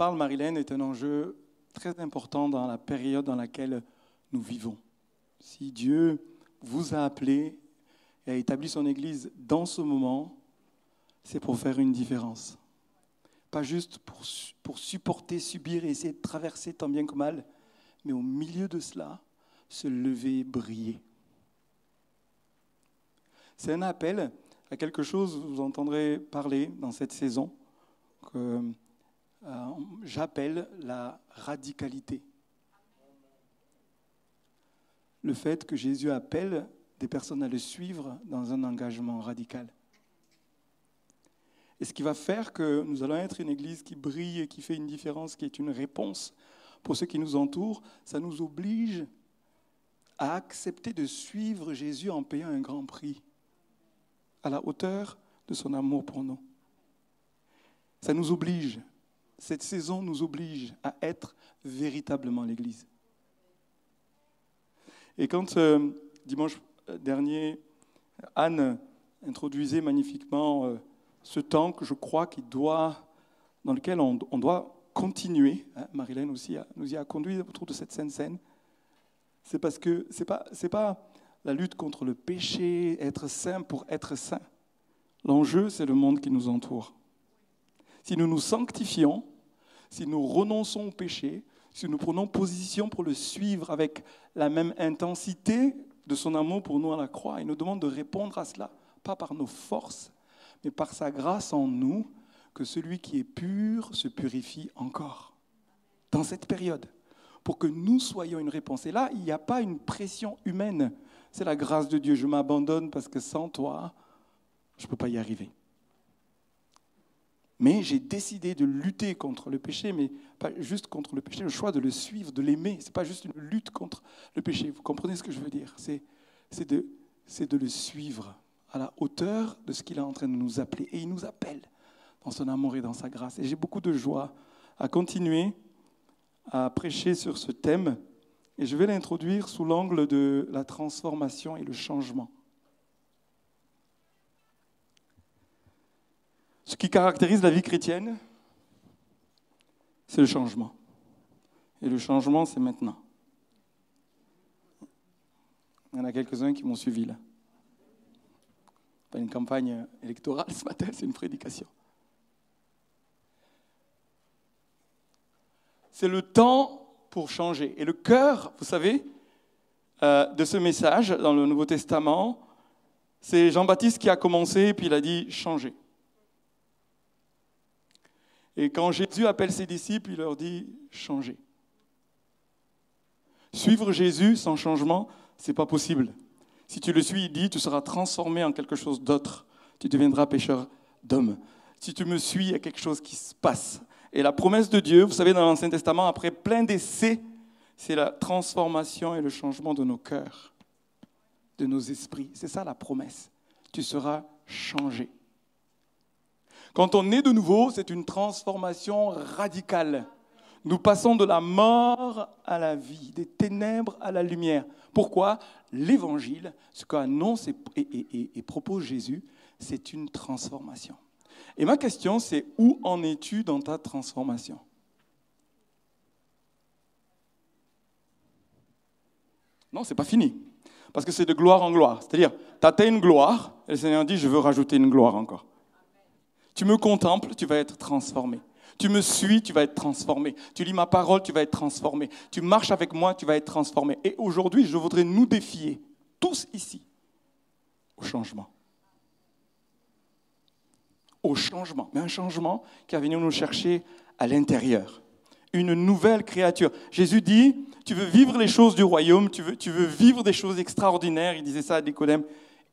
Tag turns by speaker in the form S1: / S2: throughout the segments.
S1: parle, Marilène, est un enjeu très important dans la période dans laquelle nous vivons. Si Dieu vous a appelé et a établi son Église dans ce moment, c'est pour faire une différence. Pas juste pour, pour supporter, subir et essayer de traverser tant bien que mal, mais au milieu de cela, se lever, briller. C'est un appel à quelque chose, vous entendrez parler dans cette saison, que euh, j'appelle la radicalité. Le fait que Jésus appelle des personnes à le suivre dans un engagement radical. Et ce qui va faire que nous allons être une église qui brille et qui fait une différence, qui est une réponse pour ceux qui nous entourent, ça nous oblige à accepter de suivre Jésus en payant un grand prix, à la hauteur de son amour pour nous. Ça nous oblige, cette saison nous oblige à être véritablement l'Église. Et quand euh, dimanche dernier, Anne introduisait magnifiquement euh, ce temps que je crois qu'il doit, dans lequel on, doit continuer, hein, Marilène aussi nous y a conduit autour de cette scène scène, c'est parce que ce n'est pas, pas la lutte contre le péché, être saint pour être saint. L'enjeu, c'est le monde qui nous entoure. Si nous nous sanctifions, si nous renonçons au péché, si nous prenons position pour le suivre avec la même intensité de son amour pour nous à la croix, il nous demande de répondre à cela, pas par nos forces, mais par sa grâce en nous, que celui qui est pur se purifie encore. Dans cette période, pour que nous soyons une réponse. Et là, il n'y a pas une pression humaine. C'est la grâce de Dieu. Je m'abandonne parce que sans toi, je ne peux pas y arriver. Mais j'ai décidé de lutter contre le péché, mais pas juste contre le péché, le choix de le suivre, de l'aimer. Ce n'est pas juste une lutte contre le péché. Vous comprenez ce que je veux dire? C'est de, de le suivre à la hauteur de ce qu'il est en train de nous appeler. Et il nous appelle dans son amour et dans sa grâce. Et j'ai beaucoup de joie à continuer à prêcher sur ce thème. Et je vais l'introduire sous l'angle de la transformation et le changement. Ce qui caractérise la vie chrétienne, c'est le changement. Et le changement, c'est maintenant. Il y en a quelques-uns qui m'ont suivi là. Pas une campagne électorale ce matin, c'est une prédication. C'est le temps pour changer. Et le cœur, vous savez, euh, de ce message dans le Nouveau Testament, c'est Jean-Baptiste qui a commencé, puis il a dit changer. Et quand Jésus appelle ses disciples, il leur dit changer. Suivre Jésus sans changement, c'est pas possible. Si tu le suis, il dit, tu seras transformé en quelque chose d'autre. Tu deviendras pécheur d'hommes. Si tu me suis, il y a quelque chose qui se passe. Et la promesse de Dieu, vous savez, dans l'Ancien Testament, après plein d'essais, c'est la transformation et le changement de nos cœurs, de nos esprits. C'est ça la promesse. Tu seras changé. Quand on est de nouveau, c'est une transformation radicale. Nous passons de la mort à la vie, des ténèbres à la lumière. Pourquoi L'évangile, ce qu'annonce et, et, propose Jésus, c'est une transformation. Et ma question, c'est où en es-tu dans ta transformation? Non, c'est pas fini. Parce que c'est de gloire en gloire. C'est-à-dire, tu atteins une gloire, et le Seigneur dit, je veux rajouter une gloire encore. Tu me contemples, tu vas être transformé. Tu me suis, tu vas être transformé. Tu lis ma parole, tu vas être transformé. Tu marches avec moi, tu vas être transformé. Et aujourd'hui, je voudrais nous défier, tous ici, au changement. Au changement. Mais un changement qui va venir nous chercher à l'intérieur. Une nouvelle créature. Jésus dit, tu veux vivre les choses du royaume, tu veux, tu veux vivre des choses extraordinaires. Il disait ça à Nicodème.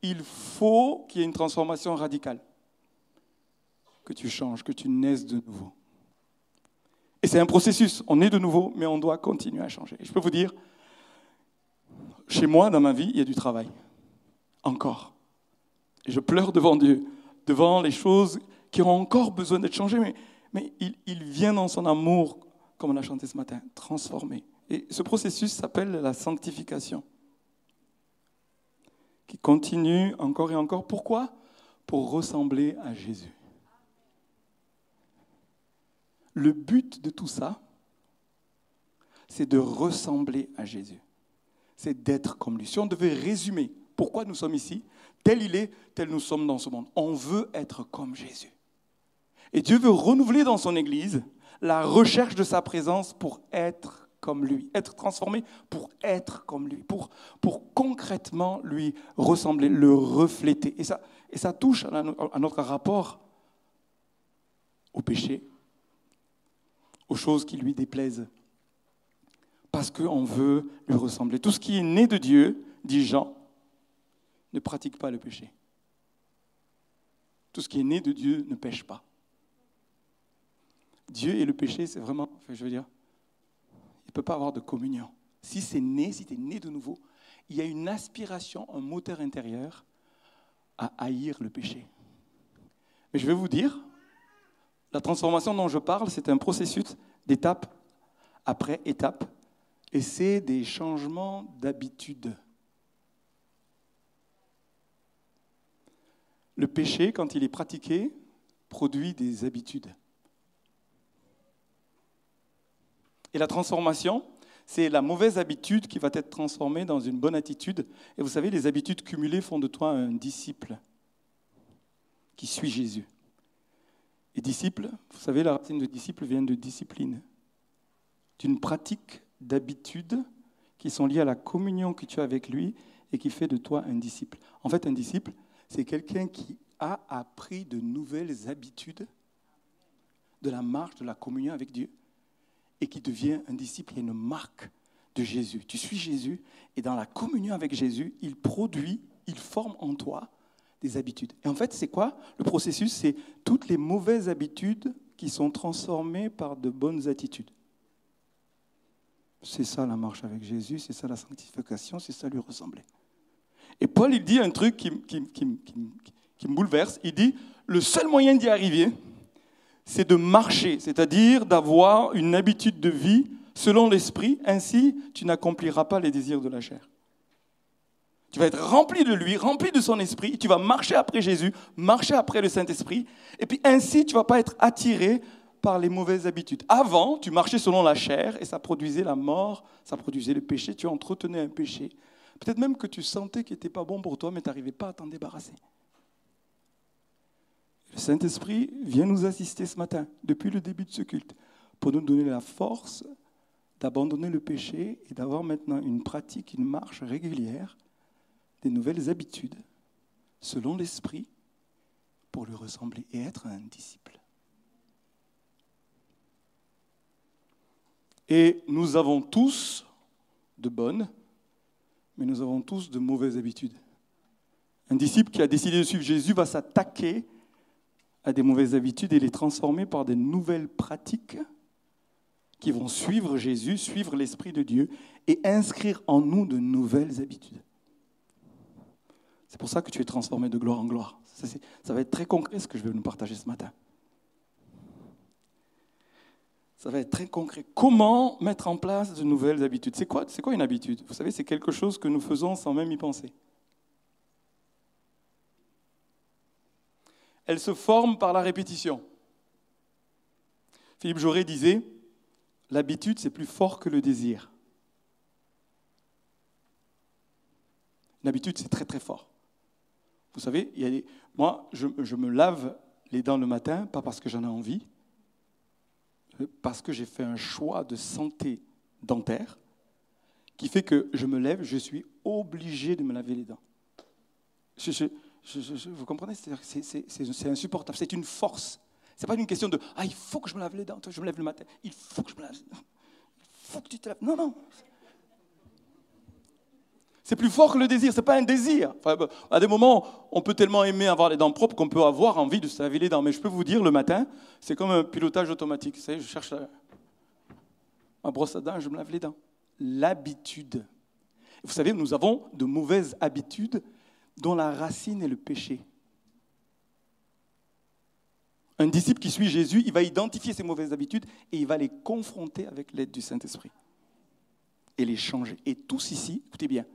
S1: Il faut qu'il y ait une transformation radicale que tu changes, que tu naisses de nouveau. Et c'est un processus. On est de nouveau, mais on doit continuer à changer. Et je peux vous dire, chez moi, dans ma vie, il y a du travail. Encore. Et je pleure devant Dieu, devant les choses qui ont encore besoin d'être changées, mais, il, il vient dans son amour, comme on a chanté ce matin, transformer. Et ce processus s'appelle la sanctification, qui continue encore et encore. Pourquoi? Pour ressembler à Jésus. Le but de tout ça, c'est de ressembler à Jésus. C'est d'être comme lui. Si on devait résumer pourquoi nous sommes ici, tel il est, tel nous sommes dans ce monde. On veut être comme Jésus. Et Dieu veut renouveler dans son Église la recherche de sa présence pour être comme lui, être transformé pour être comme lui, pour, pour concrètement lui ressembler, le refléter. Et ça, et ça touche à, notre rapport au péché, aux choses qui lui déplaisent, parce qu'on veut lui ressembler. Tout ce qui est né de Dieu, dit Jean, ne pratique pas le péché. Tout ce qui est né de Dieu ne pêche pas. Dieu et le péché, c'est vraiment, je veux dire, il ne peut pas avoir de communion. Si c'est né, si tu es né de nouveau, il y a une aspiration, un moteur intérieur à haïr le péché. Mais je vais vous dire, la transformation dont je parle, c'est un processus d'étape après étape, et c'est des changements d'habitude. Le péché, quand il est pratiqué, produit des habitudes. Et la transformation, c'est la mauvaise habitude qui va être transformée dans une bonne attitude. Et vous savez, les habitudes cumulées font de toi un disciple qui suit Jésus. Et disciple, vous savez, la racine de disciple vient de discipline, d'une pratique d'habitudes qui sont liées à la communion que tu as avec lui et qui fait de toi un disciple. En fait, un disciple, c'est quelqu'un qui a appris de nouvelles habitudes de la marche, de la communion avec Dieu et qui devient un disciple. A une marque de Jésus. Tu suis Jésus et dans la communion avec Jésus, il produit, il forme en toi des habitudes. Et en fait, c'est quoi le processus? C'est toutes les mauvaises habitudes qui sont transformées par de bonnes attitudes. C'est ça la marche avec Jésus, c'est ça la sanctification, c'est ça lui ressembler. Et Paul, il dit un truc qui, me bouleverse. Il dit, le seul moyen d'y arriver, c'est de marcher, c'est-à-dire d'avoir une habitude de vie selon l'esprit, ainsi tu n'accompliras pas les désirs de la chair. Tu vas être rempli de lui, rempli de son esprit, tu vas marcher après Jésus, marcher après le Saint-Esprit, et puis ainsi tu ne vas pas être attiré par les mauvaises habitudes. Avant, tu marchais selon la chair et ça produisait la mort, ça produisait le péché, tu entretenais un péché. Peut-être même que tu sentais qu'il n'était pas bon pour toi, mais tu n'arrivais pas à t'en débarrasser. Le Saint-Esprit vient nous assister ce matin, depuis le début de ce culte, pour nous donner la force d'abandonner le péché et d'avoir maintenant une pratique, une marche régulière, des nouvelles habitudes, selon l'Esprit, pour lui ressembler et être un disciple. Et nous avons tous de bonnes, mais nous avons tous de mauvaises habitudes. Un disciple qui a décidé de suivre Jésus va s'attaquer à des mauvaises habitudes et les transformer par des nouvelles pratiques qui vont suivre Jésus, suivre l'Esprit de Dieu et inscrire en nous de nouvelles habitudes. C'est pour ça que tu es transformé de gloire en gloire. Ça, va être très concret ce que je vais nous partager ce matin. Ça va être très concret. Comment mettre en place de nouvelles habitudes? C'est quoi, quoi une habitude? Vous savez, c'est quelque chose que nous faisons sans même y penser. elle se forme par la répétition. Philippe Jaurès disait, l'habitude, c'est plus fort que le désir. L'habitude, c'est très très fort. Vous savez, moi, je, me lave les dents le matin, pas parce que j'en ai envie, parce que j'ai fait un choix de santé dentaire qui fait que je me lève, je suis obligé de me laver les dents. Vous comprenez? C'est insupportable. C'est une force. Ce n'est pas une question de Ah, il faut que je me lave les dents. Je me lève le matin. Il faut que je me lave les dents. Il faut que tu te laves. Non, non. C'est plus fort que le désir. Ce n'est pas un désir. À des moments, on peut tellement aimer avoir les dents propres qu'on peut avoir envie de se laver les dents. Mais je peux vous dire, le matin, c'est comme un pilotage automatique. Vous savez, je cherche ma brosse à dents je me lave les dents. L'habitude. Vous savez, nous avons de mauvaises habitudes dont la racine est le péché. Un disciple qui suit Jésus, il va identifier ses mauvaises habitudes et il va les confronter avec l'aide du Saint-Esprit et les changer. Et tous ici, écoutez bien,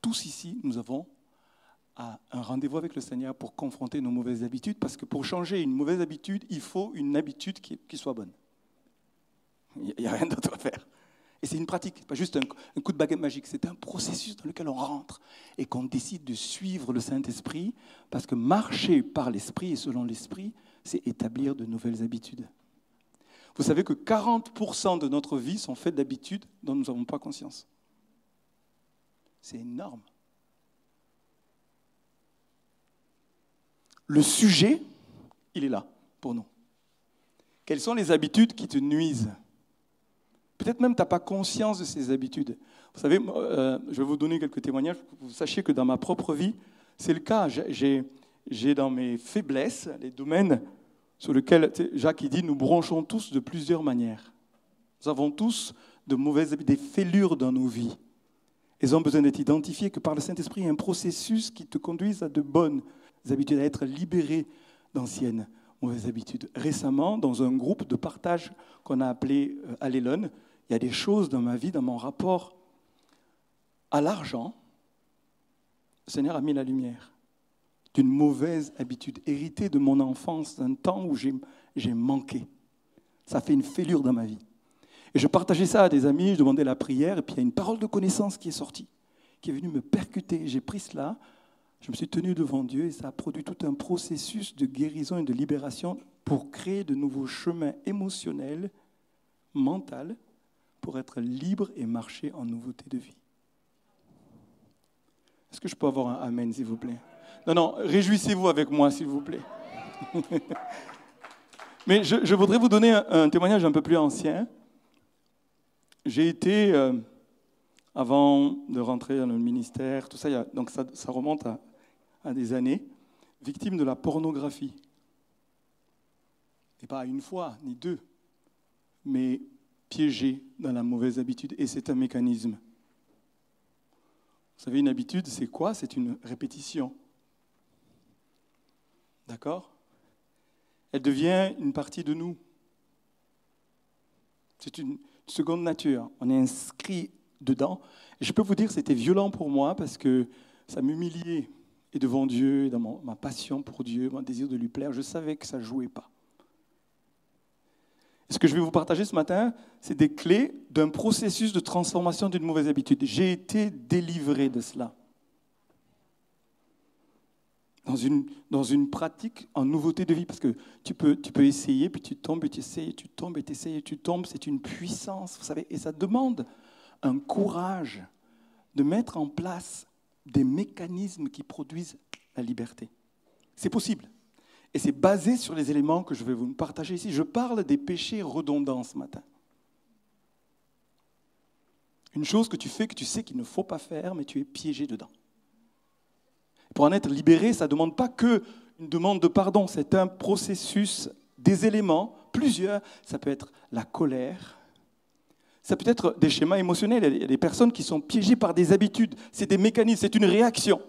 S1: tous ici, nous avons un rendez-vous avec le Seigneur pour confronter nos mauvaises habitudes, parce que pour changer une mauvaise habitude, il faut une habitude qui, soit bonne. Il n'y a rien d'autre à faire. Et c'est une pratique, pas juste un, coup de baguette magique, c'est un processus dans lequel on rentre et qu'on décide de suivre le Saint-Esprit, parce que marcher par l'Esprit et selon l'Esprit, c'est établir de nouvelles habitudes. Vous savez que 40% de notre vie sont faites d'habitudes dont nous n'avons pas conscience. C'est énorme. Le sujet, il est là pour nous. Quelles sont les habitudes qui te nuisent? Peut-être même tu n'as pas conscience de ces habitudes. Vous savez, euh, je vais vous donner quelques témoignages. Vous sachiez que dans ma propre vie, c'est le cas. J'ai dans mes faiblesses les domaines sur lesquels Jacques dit nous bronchons tous de plusieurs manières. Nous avons tous de mauvaises des fêlures dans nos vies. Elles ont besoin d'être identifiées que par le Saint-Esprit, il y a un processus qui te conduise à de bonnes habitudes, à être libéré d'anciennes mauvaises habitudes. Récemment, dans un groupe de partage qu'on a appelé euh, Allélone, il y a des choses dans ma vie, dans mon rapport à l'argent, le Seigneur a mis la lumière d'une mauvaise habitude héritée de mon enfance, d'un temps où j'ai manqué. Ça fait une fêlure dans ma vie. Et je partageais ça à des amis, je demandais la prière, et puis il y a une parole de connaissance qui est sortie, qui est venue me percuter. J'ai pris cela, je me suis tenu devant Dieu et ça a produit tout un processus de guérison et de libération pour créer de nouveaux chemins émotionnels, mentaux, pour être libre et marcher en nouveauté de vie. Est-ce que je peux avoir un Amen, s'il vous plaît? Non, non, réjouissez-vous avec moi, s'il vous plaît. Mais je, voudrais vous donner un, témoignage un peu plus ancien. J'ai été, euh, avant de rentrer dans le ministère, tout ça, donc ça, remonte à, à des années, victime de la pornographie. Et pas une fois, ni deux, mais piégé dans la mauvaise habitude. Et c'est un mécanisme. Vous savez, une habitude, c'est quoi? C'est une répétition. D'accord? Elle devient une partie de nous. C'est une seconde nature. On est inscrit dedans. Et je peux vous dire, c'était violent pour moi parce que ça m'humiliait et devant Dieu, dans ma passion pour Dieu, mon désir de lui plaire, je savais que ça ne jouait pas. Ce que je vais vous partager ce matin, c'est des clés d'un processus de transformation d'une mauvaise habitude. J'ai été délivré de cela. Dans une, dans une pratique en nouveauté de vie, parce que tu peux, tu peux essayer, puis tu tombes, et tu essayes, tu tombes, et tu essayes, et tu tombes. C'est une puissance, vous savez, et ça demande un courage de mettre en place des mécanismes qui produisent la liberté. C'est possible. Et c'est basé sur les éléments que je vais vous partager ici. Je parle des péchés redondants ce matin. Une chose que tu fais, que tu sais qu'il ne faut pas faire, mais tu es piégé dedans. Pour en être libéré, ça ne demande pas que une demande de pardon, c'est un processus des éléments, plusieurs. Ça peut être la colère, ça peut être des schémas émotionnels. Il y a des personnes qui sont piégées par des habitudes. C'est des mécanismes, c'est une réaction.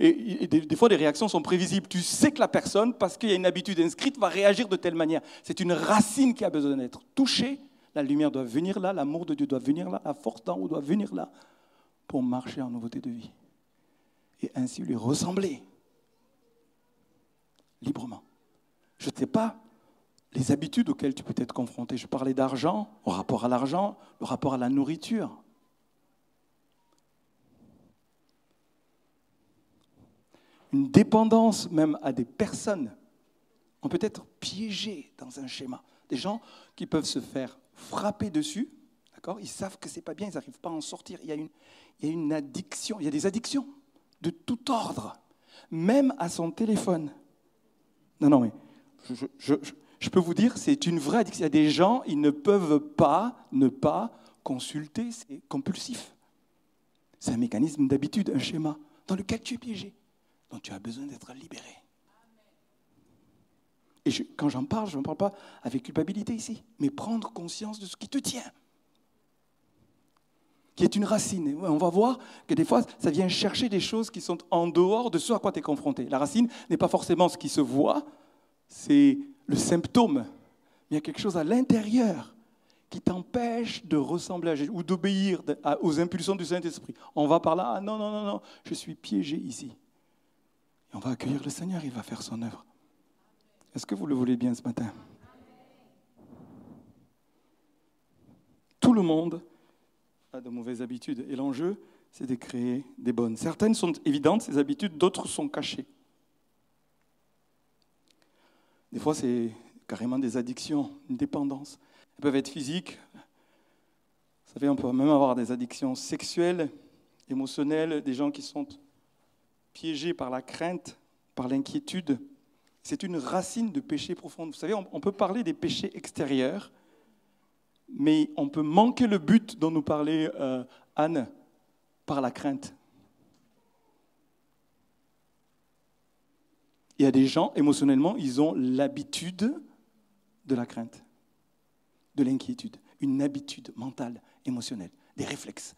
S1: Et, des, fois, les réactions sont prévisibles. Tu sais que la personne, parce qu'il y a une habitude inscrite, va réagir de telle manière. C'est une racine qui a besoin d'être touchée. La lumière doit venir là, l'amour de Dieu doit venir là, la force d'en doit venir là, pour marcher en nouveauté de vie. Et ainsi lui ressembler librement. Je ne sais pas les habitudes auxquelles tu peux être confronté. Je parlais d'argent, au rapport à l'argent, le rapport à la nourriture. Une dépendance même à des personnes. On peut être piégé dans un schéma. Des gens qui peuvent se faire frapper dessus, d'accord? Ils savent que c'est pas bien, ils n'arrivent pas à en sortir. Il y, a une, il y a une addiction, il y a des addictions de tout ordre, même à son téléphone. Non, non, mais je, peux vous dire, c'est une vraie addiction. Il y a des gens, ils ne peuvent pas ne pas consulter, c'est compulsif. C'est un mécanisme d'habitude, un schéma dans lequel tu es piégé, dont tu as besoin d'être libéré. Et quand j'en parle, je n'en parle pas avec culpabilité ici, mais prendre conscience de ce qui te tient, qui est une racine. on va voir que des fois, ça vient chercher des choses qui sont en dehors de ce à quoi tu es confronté. La racine n'est pas forcément ce qui se voit, c'est le symptôme. Il y a quelque chose à l'intérieur qui t'empêche de ressembler à Jésus ou d'obéir aux impulsions du Saint-Esprit. On va par là, ah non, non, non, non, je suis piégé ici. On va accueillir le Seigneur, il va faire son œuvre. Est-ce que vous le voulez bien ce matin? Tout le monde de mauvaises habitudes. Et l'enjeu, c'est de créer des bonnes. Certaines sont évidentes, ces habitudes, d'autres sont cachées. Des fois, c'est carrément des addictions, une dépendance. Elles peuvent être physiques. Vous savez, on peut même avoir des addictions sexuelles, émotionnelles, des gens qui sont piégés par la crainte, par l'inquiétude. C'est une racine de péché profond. Vous savez, on peut parler des péchés extérieurs, mais on peut manquer le but dont nous parlait euh, Anne par la crainte. Il y a des gens, émotionnellement, ils ont l'habitude de la crainte, de l'inquiétude, une habitude mentale, émotionnelle, des réflexes.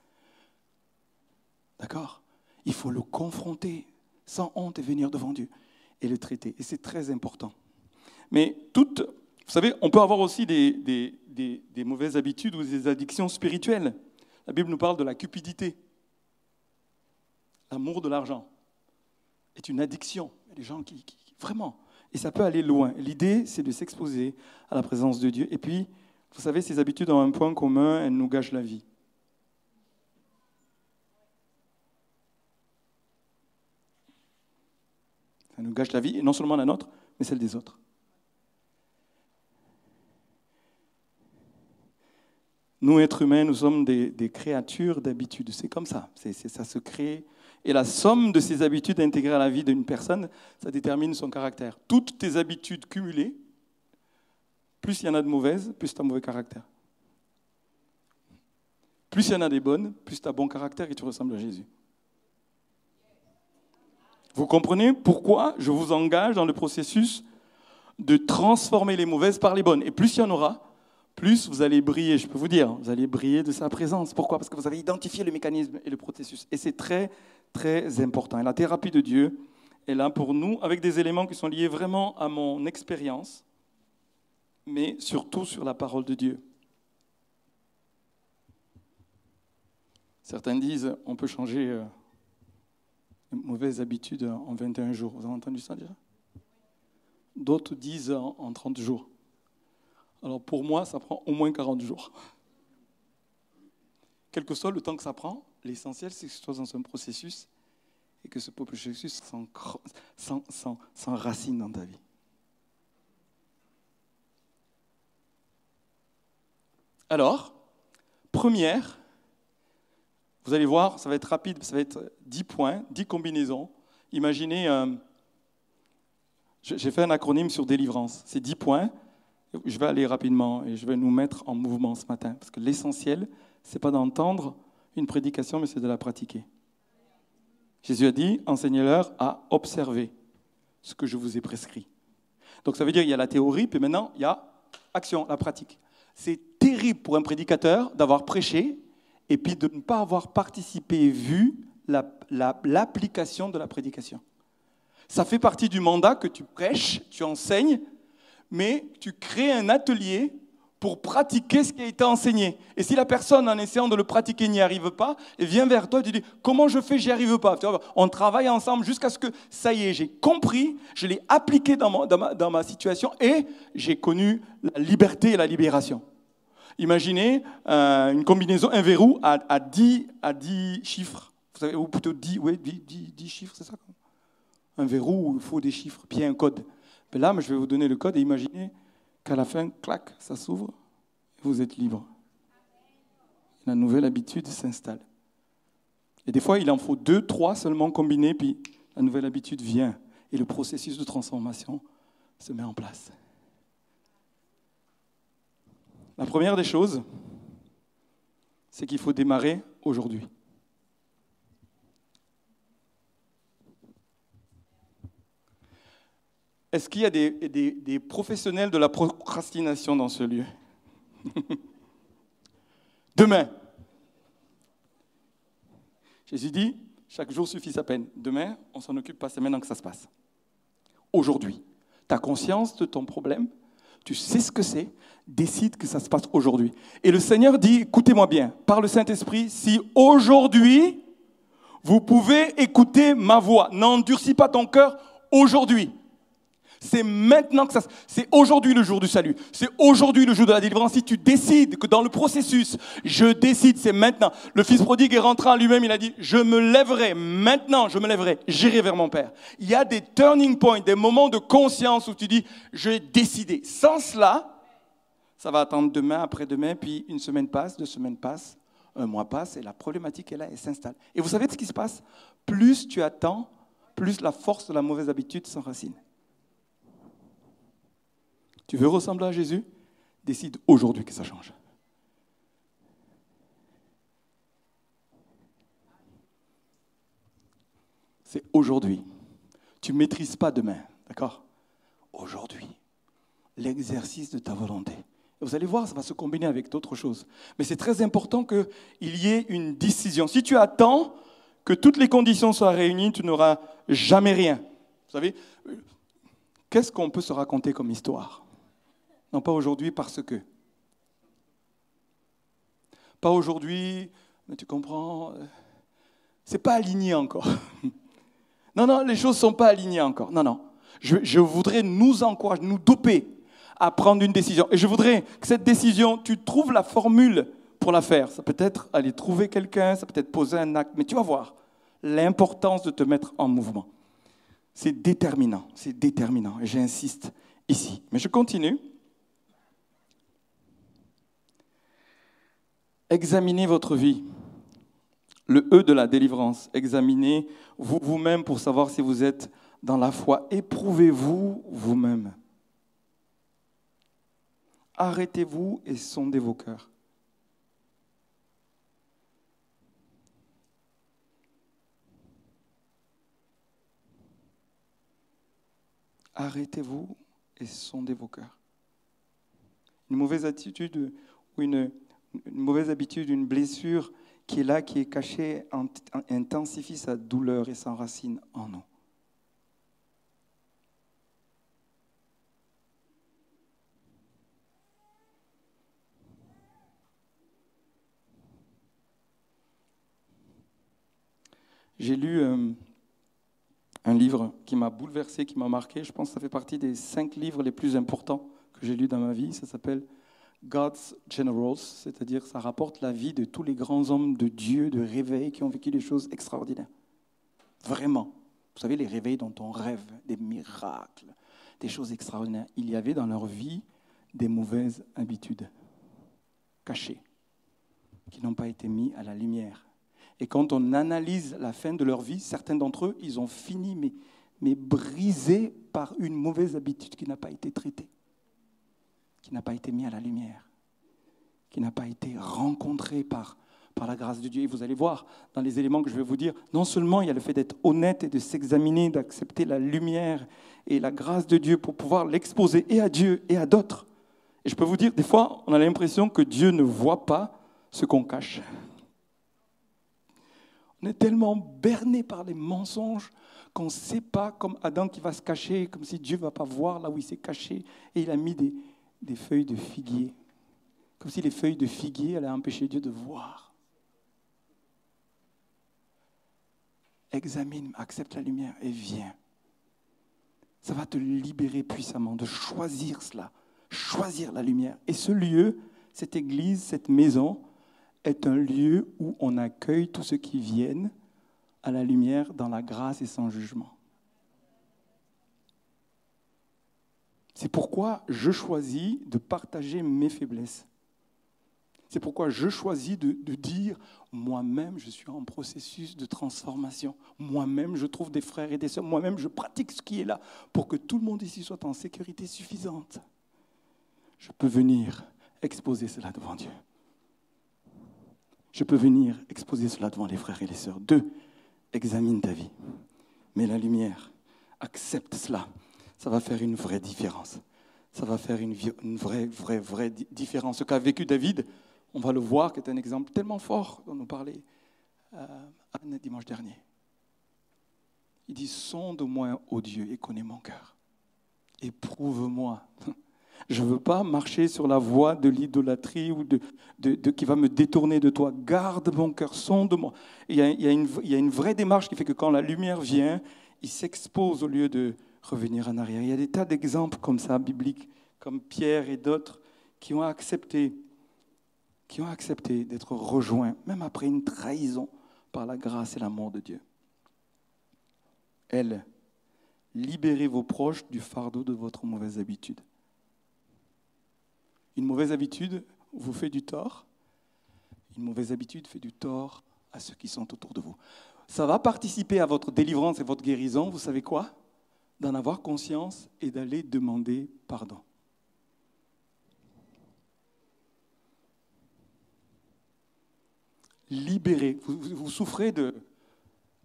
S1: D'accord? Il faut le confronter sans honte et venir devant Dieu et le traiter. Et c'est très important. Mais toutes, vous savez, on peut avoir aussi des, des, mauvaises habitudes ou des addictions spirituelles. La Bible nous parle de la cupidité. L'amour de l'argent est une addiction. Il y a des gens qui, vraiment, et ça peut aller loin. L'idée, c'est de s'exposer à la présence de Dieu. Et puis, vous savez, ces habitudes ont un point commun, elles nous gâchent la vie. Ça nous gâche la vie, et non seulement la nôtre, mais celle des autres. Nous, êtres humains, nous sommes des, créatures d'habitude. C'est comme ça. ça se crée. Et la somme de ces habitudes intégrées à la vie d'une personne, ça détermine son caractère. Toutes tes habitudes cumulées, plus il y en a de mauvaises, plus tu as mauvais caractère. Plus il y en a des bonnes, plus tu as bon caractère et tu ressembles à Jésus. Vous comprenez pourquoi je vous engage dans le processus de transformer les mauvaises par les bonnes? Et plus il y en aura, plus vous allez briller, je peux vous dire, vous allez briller de sa présence. Pourquoi? Parce que vous avez identifié le mécanisme et le processus. Et c'est très, très important. Et la thérapie de Dieu est là pour nous, avec des éléments qui sont liés vraiment à mon expérience, mais surtout sur la parole de Dieu. Certains disent on peut changer euh, une mauvaise habitude en 21 jours. Vous avez entendu ça déjà? D'autres disent en 30 jours. Alors pour moi, ça prend au moins 40 jours. Quel que soit le temps que ça prend, l'essentiel, c'est que ce soit dans un processus et que ce processus s'enracine dans ta vie. Alors, première, vous allez voir, ça va être rapide, ça va être 10 points, 10 combinaisons. Imaginez, euh, j'ai fait un acronyme sur délivrance. C'est 10 points. Je vais aller rapidement et je vais nous mettre en mouvement ce matin. Parce que l'essentiel, ce n'est pas d'entendre une prédication, mais c'est de la pratiquer. Jésus a dit, enseignez-leur à observer ce que je vous ai prescrit. Donc ça veut dire qu'il y a la théorie, puis maintenant il y a action, la pratique. C'est terrible pour un prédicateur d'avoir prêché et puis de ne pas avoir participé, vu l'application de la prédication. Ça fait partie du mandat que tu prêches, tu enseignes, mais tu crées un atelier pour pratiquer ce qui a été enseigné. Et si la personne, en essayant de le pratiquer, n'y arrive pas, elle vient vers toi et tu dis Comment je fais J'y arrive pas? On travaille ensemble jusqu'à ce que ça y est, j'ai compris, je l'ai appliqué dans, ma, situation et j'ai connu la liberté et la libération. Imaginez euh, une combinaison, un verrou à, à, 10, à 10 chiffres. Vous savez, ou plutôt 10, oui, 10, chiffres, c'est ça Un verrou il faut des chiffres, puis un code. Mais là, je vais vous donner le code et imaginez qu'à la fin, clac, ça s'ouvre et vous êtes libre. La nouvelle habitude s'installe. Et des fois, il en faut deux, trois seulement combinés, puis la nouvelle habitude vient et le processus de transformation se met en place. La première des choses, c'est qu'il faut démarrer aujourd'hui. Est-ce qu'il y a des, professionnels de la procrastination dans ce lieu Demain. Jésus dit, chaque jour suffit sa peine. Demain, on s'en occupe pas, c'est maintenant que ça se passe. Aujourd'hui, tu conscience de ton problème, tu sais ce que c'est, décide que ça se passe aujourd'hui. Et le Seigneur dit, écoutez-moi bien, par le Saint-Esprit, si aujourd'hui vous pouvez écouter ma voix. N'endurcis pas ton cœur aujourd'hui. C'est maintenant que ça. C'est aujourd'hui le jour du salut. C'est aujourd'hui le jour de la délivrance. Si tu décides que dans le processus, je décide, c'est maintenant. Le fils prodigue est rentré en lui-même. Il a dit Je me lèverai maintenant. Je me lèverai. J'irai vers mon père. Il y a des turning points, des moments de conscience où tu dis J'ai décidé. Sans cela, ça va attendre demain, après-demain, puis une semaine passe, deux semaines passent, un mois passe, et la problématique est là, elle s'installe. Et vous savez ce qui se passe? Plus tu attends, plus la force de la mauvaise habitude s'enracine. Tu veux ressembler à Jésus? Décide aujourd'hui que ça change. C'est aujourd'hui. Tu ne maîtrises pas demain, d'accord? Aujourd'hui. L'exercice de ta volonté. vous allez voir, ça va se combiner avec d'autres choses. Mais c'est très important qu'il y ait une décision. Si tu attends que toutes les conditions soient réunies, tu n'auras jamais rien. Vous savez, qu'est-ce qu'on peut se raconter comme histoire? Non, pas aujourd'hui parce que. Pas aujourd'hui, mais tu comprends, euh, c'est pas aligné encore. Non, non, les choses ne sont pas alignées encore. Non, non. Je, je, voudrais nous encourager, nous doper à prendre une décision. Et je voudrais que cette décision, tu trouves la formule pour la faire. Ça peut être aller trouver quelqu'un, ça peut être poser un acte, mais tu vas voir l'importance de te mettre en mouvement. C'est déterminant, c'est déterminant. J'insiste ici. Mais je continue. Examinez votre vie. Le E de la délivrance. Examinez vous-même pour savoir si vous êtes dans la foi. Éprouvez-vous vous-même. Arrêtez-vous et sondez vos cœurs. Arrêtez-vous et sondez vos cœurs. Une mauvaise attitude ou une une mauvaise habitude, une blessure qui est là, qui est cachée, intensifie sa douleur et s'enracine en nous. J'ai lu euh, un livre qui m'a bouleversé, qui m'a marqué. Je pense que ça fait partie des cinq livres les plus importants que j'ai lus dans ma vie. Ça s'appelle God's Generals, c'est-à-dire ça rapporte la vie de tous les grands hommes de Dieu, de réveil, qui ont vécu des choses extraordinaires. Vraiment. Vous savez, les réveils dont on rêve, des miracles, des choses extraordinaires. Il y avait dans leur vie des mauvaises habitudes cachées, qui n'ont pas été mises à la lumière. Et quand on analyse la fin de leur vie, certains d'entre eux, ils ont fini, mais, mais brisés par une mauvaise habitude qui n'a pas été traitée qui n'a pas été mis à la lumière, qui n'a pas été rencontré par, par la grâce de Dieu. Et vous allez voir dans les éléments que je vais vous dire, non seulement il y a le fait d'être honnête et de s'examiner, d'accepter la lumière et la grâce de Dieu pour pouvoir l'exposer et à Dieu et à d'autres. Et je peux vous dire, des fois, on a l'impression que Dieu ne voit pas ce qu'on cache. On est tellement berné par les mensonges qu'on ne sait pas, comme Adam qui va se cacher, comme si Dieu ne va pas voir là où il s'est caché, et il a mis des, des feuilles de figuier. Comme si les feuilles de figuier allaient empêcher Dieu de voir. Examine, accepte la lumière et viens. Ça va te libérer puissamment de choisir cela, choisir la lumière. Et ce lieu, cette église, cette maison, est un lieu où on accueille tous ceux qui viennent à la lumière dans la grâce et sans jugement. C'est pourquoi je choisis de partager mes faiblesses. C'est pourquoi je choisis de, dire, moi-même, je suis en processus de transformation. Moi-même, je trouve des frères et des sœurs. Moi-même, je pratique ce qui est là pour que tout le monde ici soit en sécurité suffisante. Je peux venir exposer cela devant Dieu. Je peux venir exposer cela devant les frères et les sœurs. Deux, examine ta vie. Mets la lumière. Accepte cela ça va faire une vraie différence. Ça va faire une, vraie, vraie, vraie différence. Ce qu'a vécu David, on va le voir, qui est un exemple tellement fort dont nous parlait euh, Anne dimanche dernier. Il dit Sonde-moi, ô Dieu, et connais mon cœur. Éprouve-moi. Je ne veux pas marcher sur la voie de l'idolâtrie ou de, qui va me détourner de toi. Garde mon cœur, sonde-moi. Il, il y, a une vraie démarche qui fait que quand la lumière vient, il s'expose au lieu de revenir en arrière. Il y a des tas d'exemples comme ça, bibliques, comme Pierre et d'autres, qui ont accepté, qui ont accepté d'être rejoints, même après une trahison, par la grâce et l'amour de Dieu. Elle, libérez vos proches du fardeau de votre mauvaise habitude. Une mauvaise habitude vous fait du tort. Une mauvaise habitude fait du tort à ceux qui sont autour de vous. Ça va participer à votre délivrance et votre guérison, vous savez quoi? D'en avoir conscience et d'aller demander pardon. Libérez. Vous, souffrez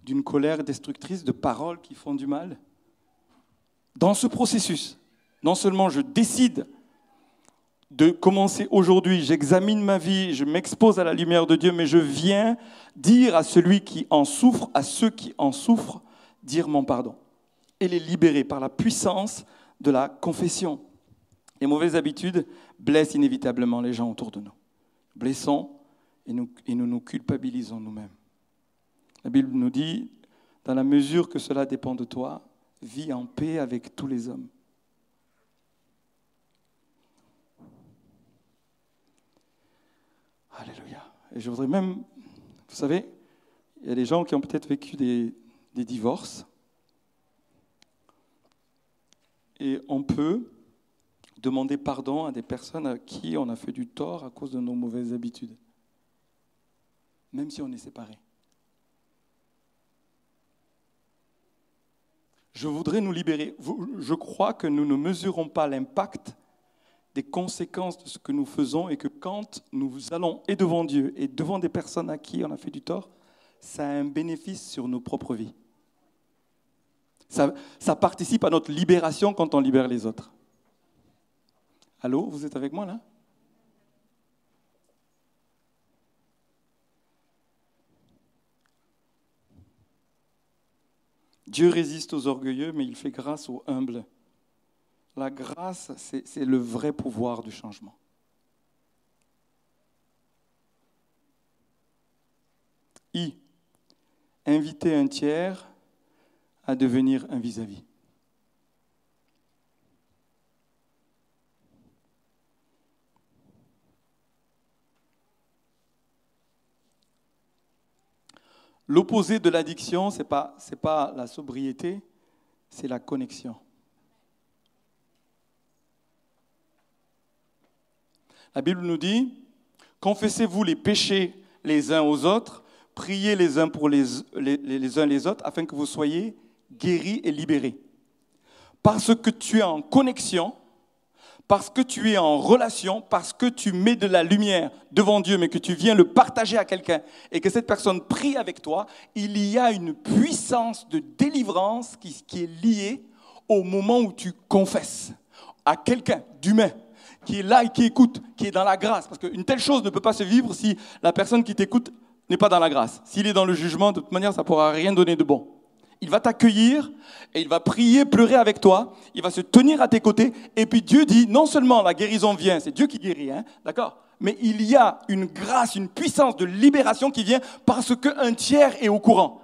S1: d'une colère destructrice, de paroles qui font du mal? Dans ce processus, non seulement je décide de commencer aujourd'hui, j'examine ma vie, je m'expose à la lumière de Dieu, mais je viens dire à celui qui en souffre, à ceux qui en souffrent, dire mon pardon et les libérer par la puissance de la confession. Les mauvaises habitudes blessent inévitablement les gens autour de nous. Blessons et nous nous, culpabilisons nous-mêmes. La Bible nous dit, dans la mesure que cela dépend de toi, vis en paix avec tous les hommes. Alléluia. Et je voudrais même, vous savez, il y a des gens qui ont peut-être vécu des divorces. Et on peut demander pardon à des personnes à qui on a fait du tort à cause de nos mauvaises habitudes, même si on est séparés. Je voudrais nous libérer. Je crois que nous ne mesurons pas l'impact des conséquences de ce que nous faisons et que quand nous allons et devant Dieu et devant des personnes à qui on a fait du tort, ça a un bénéfice sur nos propres vies. Ça, participe à notre libération quand on libère les autres. Allô, vous êtes avec moi là? Dieu résiste aux orgueilleux, mais il fait grâce aux humbles. La grâce, c'est le vrai pouvoir du changement. I. Inviter un tiers à devenir un vis-à-vis. L'opposé de l'addiction, ce n'est pas, pas la sobriété, c'est la connexion. La Bible nous dit, confessez-vous les péchés les uns aux autres, priez les uns pour les, les, uns les autres, afin que vous soyez guéris et libérés. Parce que tu es en connexion, parce que tu es en relation, parce que tu mets de la lumière devant Dieu, mais que tu viens le partager à quelqu'un et que cette personne prie avec toi, il y a une puissance de délivrance qui est liée au moment où tu confesses à quelqu'un d'humain qui est là et qui écoute, qui est dans la grâce. Parce qu'une telle chose ne peut pas se vivre si la personne qui t'écoute n'est pas dans la grâce. S'il est dans le jugement, de toute manière, ça ne pourra rien donner de bon. Il va t'accueillir et il va prier, pleurer avec toi. Il va se tenir à tes côtés. Et puis Dieu dit, non seulement la guérison vient, c'est Dieu qui guérit, hein, d'accord Mais il y a une grâce, une puissance de libération qui vient parce qu'un tiers est au courant.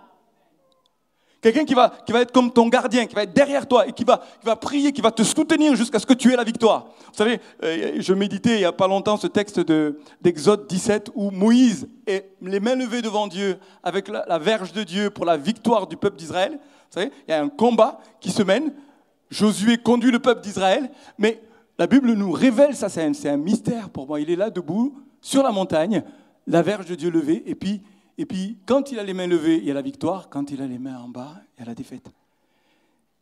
S1: Quelqu'un qui va, qui va être comme ton gardien, qui va être derrière toi et qui va, qui va prier, qui va te soutenir jusqu'à ce que tu aies la victoire. Vous savez, euh, je méditais il n'y a pas longtemps ce texte d'Exode 17 où Moïse est les mains levées devant Dieu avec la, verge de Dieu pour la victoire du peuple d'Israël. Vous savez, il y a un combat qui se mène. Josué conduit le peuple d'Israël, mais la Bible nous révèle ça, c'est un, un mystère pour moi. Il est là debout sur la montagne, la verge de Dieu levée, et puis et puis, quand il a les mains levées, il y a la victoire. Quand il a les mains en bas, il y a la défaite.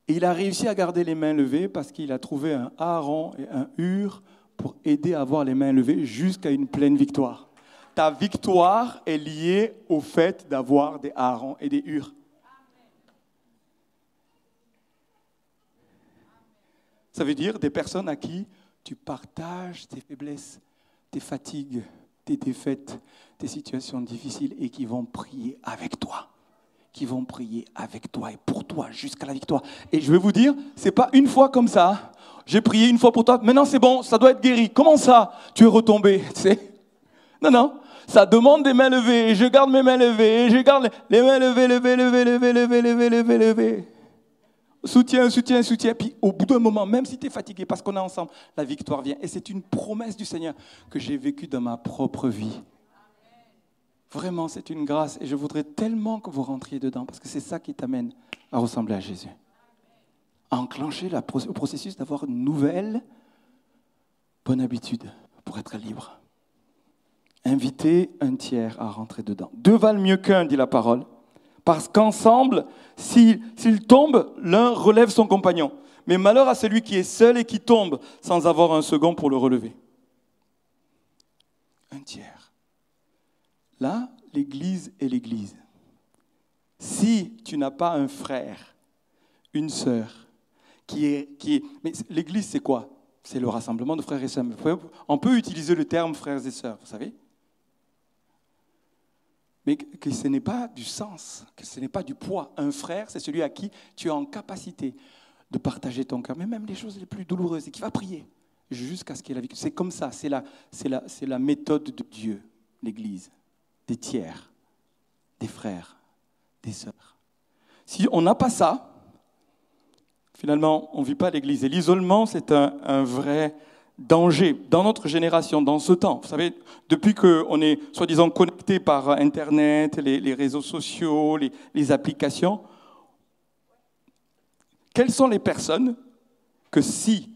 S1: Et il a réussi à garder les mains levées parce qu'il a trouvé un Aaron et un Hur pour aider à avoir les mains levées jusqu'à une pleine victoire. Ta victoire est liée au fait d'avoir des Aaron et des Hur. Ça veut dire des personnes à qui tu partages tes faiblesses, tes fatigues, tes défaites, tes situations difficiles et qui vont prier avec toi. qui vont prier avec toi et pour toi jusqu'à la victoire. Et je vais vous dire, c'est pas une fois comme ça. J'ai prié une fois pour toi, maintenant c'est bon, ça doit être guéri. Comment ça? Tu es retombé, tu sais Non, non. Ça demande des mains levées. Je garde mes mains levées. Je garde les mains levées, levées, levées, levées, levées, levées, levées, levées. Soutien, soutien, soutien. Puis au bout d'un moment, même si tu es fatigué, parce qu'on est ensemble, la victoire vient. Et c'est une promesse du Seigneur que j'ai vécue dans ma propre vie. Vraiment, c'est une grâce. Et je voudrais tellement que vous rentriez dedans, parce que c'est ça qui t'amène à ressembler à Jésus. À enclencher le processus d'avoir une nouvelle bonne habitude pour être libre. Inviter un tiers à rentrer dedans. Deux valent mieux qu'un, dit la parole. Parce qu'ensemble, s'il tombe, l'un relève son compagnon. Mais malheur à celui qui est seul et qui tombe sans avoir un second pour le relever. Un tiers. Là, l'Église est l'Église. Si tu n'as pas un frère, une sœur, qui est... Qui est mais l'Église, c'est quoi? C'est le rassemblement de frères et sœurs. On peut utiliser le terme frères et sœurs, vous savez? Mais que ce n'est pas du sens, que ce n'est pas du poids. Un frère, c'est celui à qui tu es en capacité de partager ton cœur, mais même les choses les plus douloureuses, et qui va prier jusqu'à ce qu'il ait la vie. C'est comme ça, c'est la, la, la méthode de Dieu, l'Église, des tiers, des frères, des sœurs. Si on n'a pas ça, finalement, on ne vit pas l'Église. Et l'isolement, c'est un, vrai danger dans notre génération, dans ce temps. Vous savez, depuis qu'on est soi-disant connecté par Internet, les, réseaux sociaux, les, applications, quelles sont les personnes que si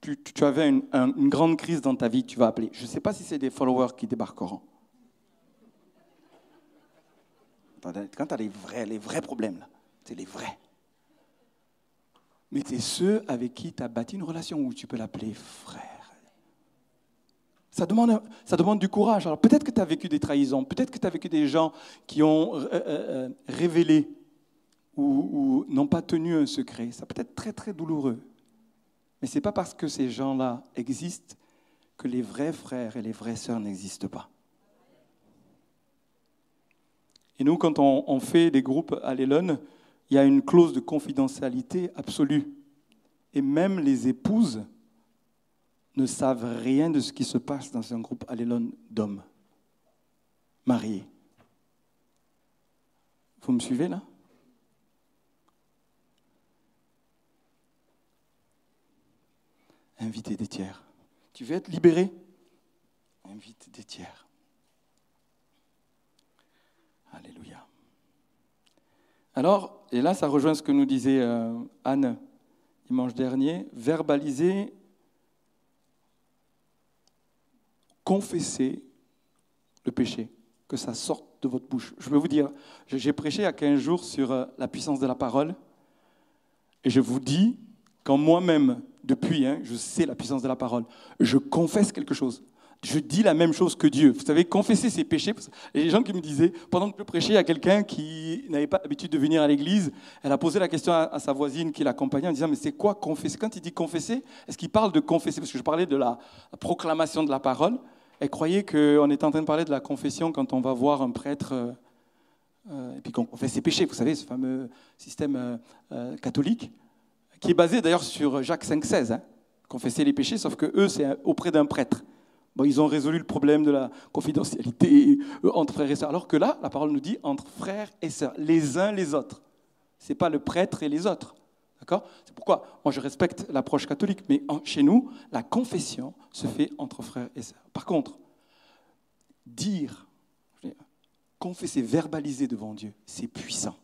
S1: tu, avais une, grande crise dans ta vie, tu vas appeler? Je ne sais pas si c'est des followers qui débarqueront. Quand tu as les vrais, les vrais problèmes, c'est les vrais. Mais c'est ceux avec qui tu as bâti une relation où tu peux l'appeler frère. Ça demande, ça demande du courage. Alors peut-être que tu as vécu des trahisons, peut-être que tu as vécu des gens qui ont euh, euh, euh, révélé ou, n'ont pas tenu un secret. Ça peut être très très douloureux. Mais ce n'est pas parce que ces gens-là existent que les vrais frères et les vraies sœurs n'existent pas. Et nous, quand on, fait des groupes à l'Elon, il y a une clause de confidentialité absolue. Et même les épouses ne savent rien de ce qui se passe dans un groupe allélon d'hommes mariés. Vous me suivez là? Invitez des tiers. Tu veux être libéré? Invite des tiers. Alléluia. Alors, et là, ça rejoint ce que nous disait euh, Anne dimanche dernier, verbaliser confessez le péché, que ça sorte de votre bouche. Je vais vous dire, j'ai prêché il y a 15 jours sur euh, la puissance de la parole, et je vous dis, quand moi-même, depuis, hein, je sais la puissance de la parole, je confesse quelque chose. Je dis la même chose que Dieu. Vous savez, confesser ses péchés. Et les gens qui me disaient, pendant que je prêchais, il y a quelqu'un qui n'avait pas l'habitude de venir à l'église. Elle a posé la question à, sa voisine qui l'accompagnait en disant Mais c'est quoi confesser? Quand il dit confesser, est-ce qu'il parle de confesser? Parce que je parlais de la proclamation de la parole. Elle croyait qu'on était en train de parler de la confession quand on va voir un prêtre euh, euh, et puis qu'on confesse ses péchés. Vous savez, ce fameux système euh, catholique qui est basé d'ailleurs sur Jacques 5,16. Hein, confesser les péchés, sauf que eux, c'est auprès d'un prêtre. Ils ont résolu le problème de la confidentialité entre frères et sœurs. Alors que là, la parole nous dit entre frères et sœurs, les uns les autres. Ce n'est pas le prêtre et les autres. C'est pourquoi moi je respecte l'approche catholique, mais chez nous, la confession se fait entre frères et sœurs. Par contre, dire, confesser, verbaliser devant Dieu, c'est puissant.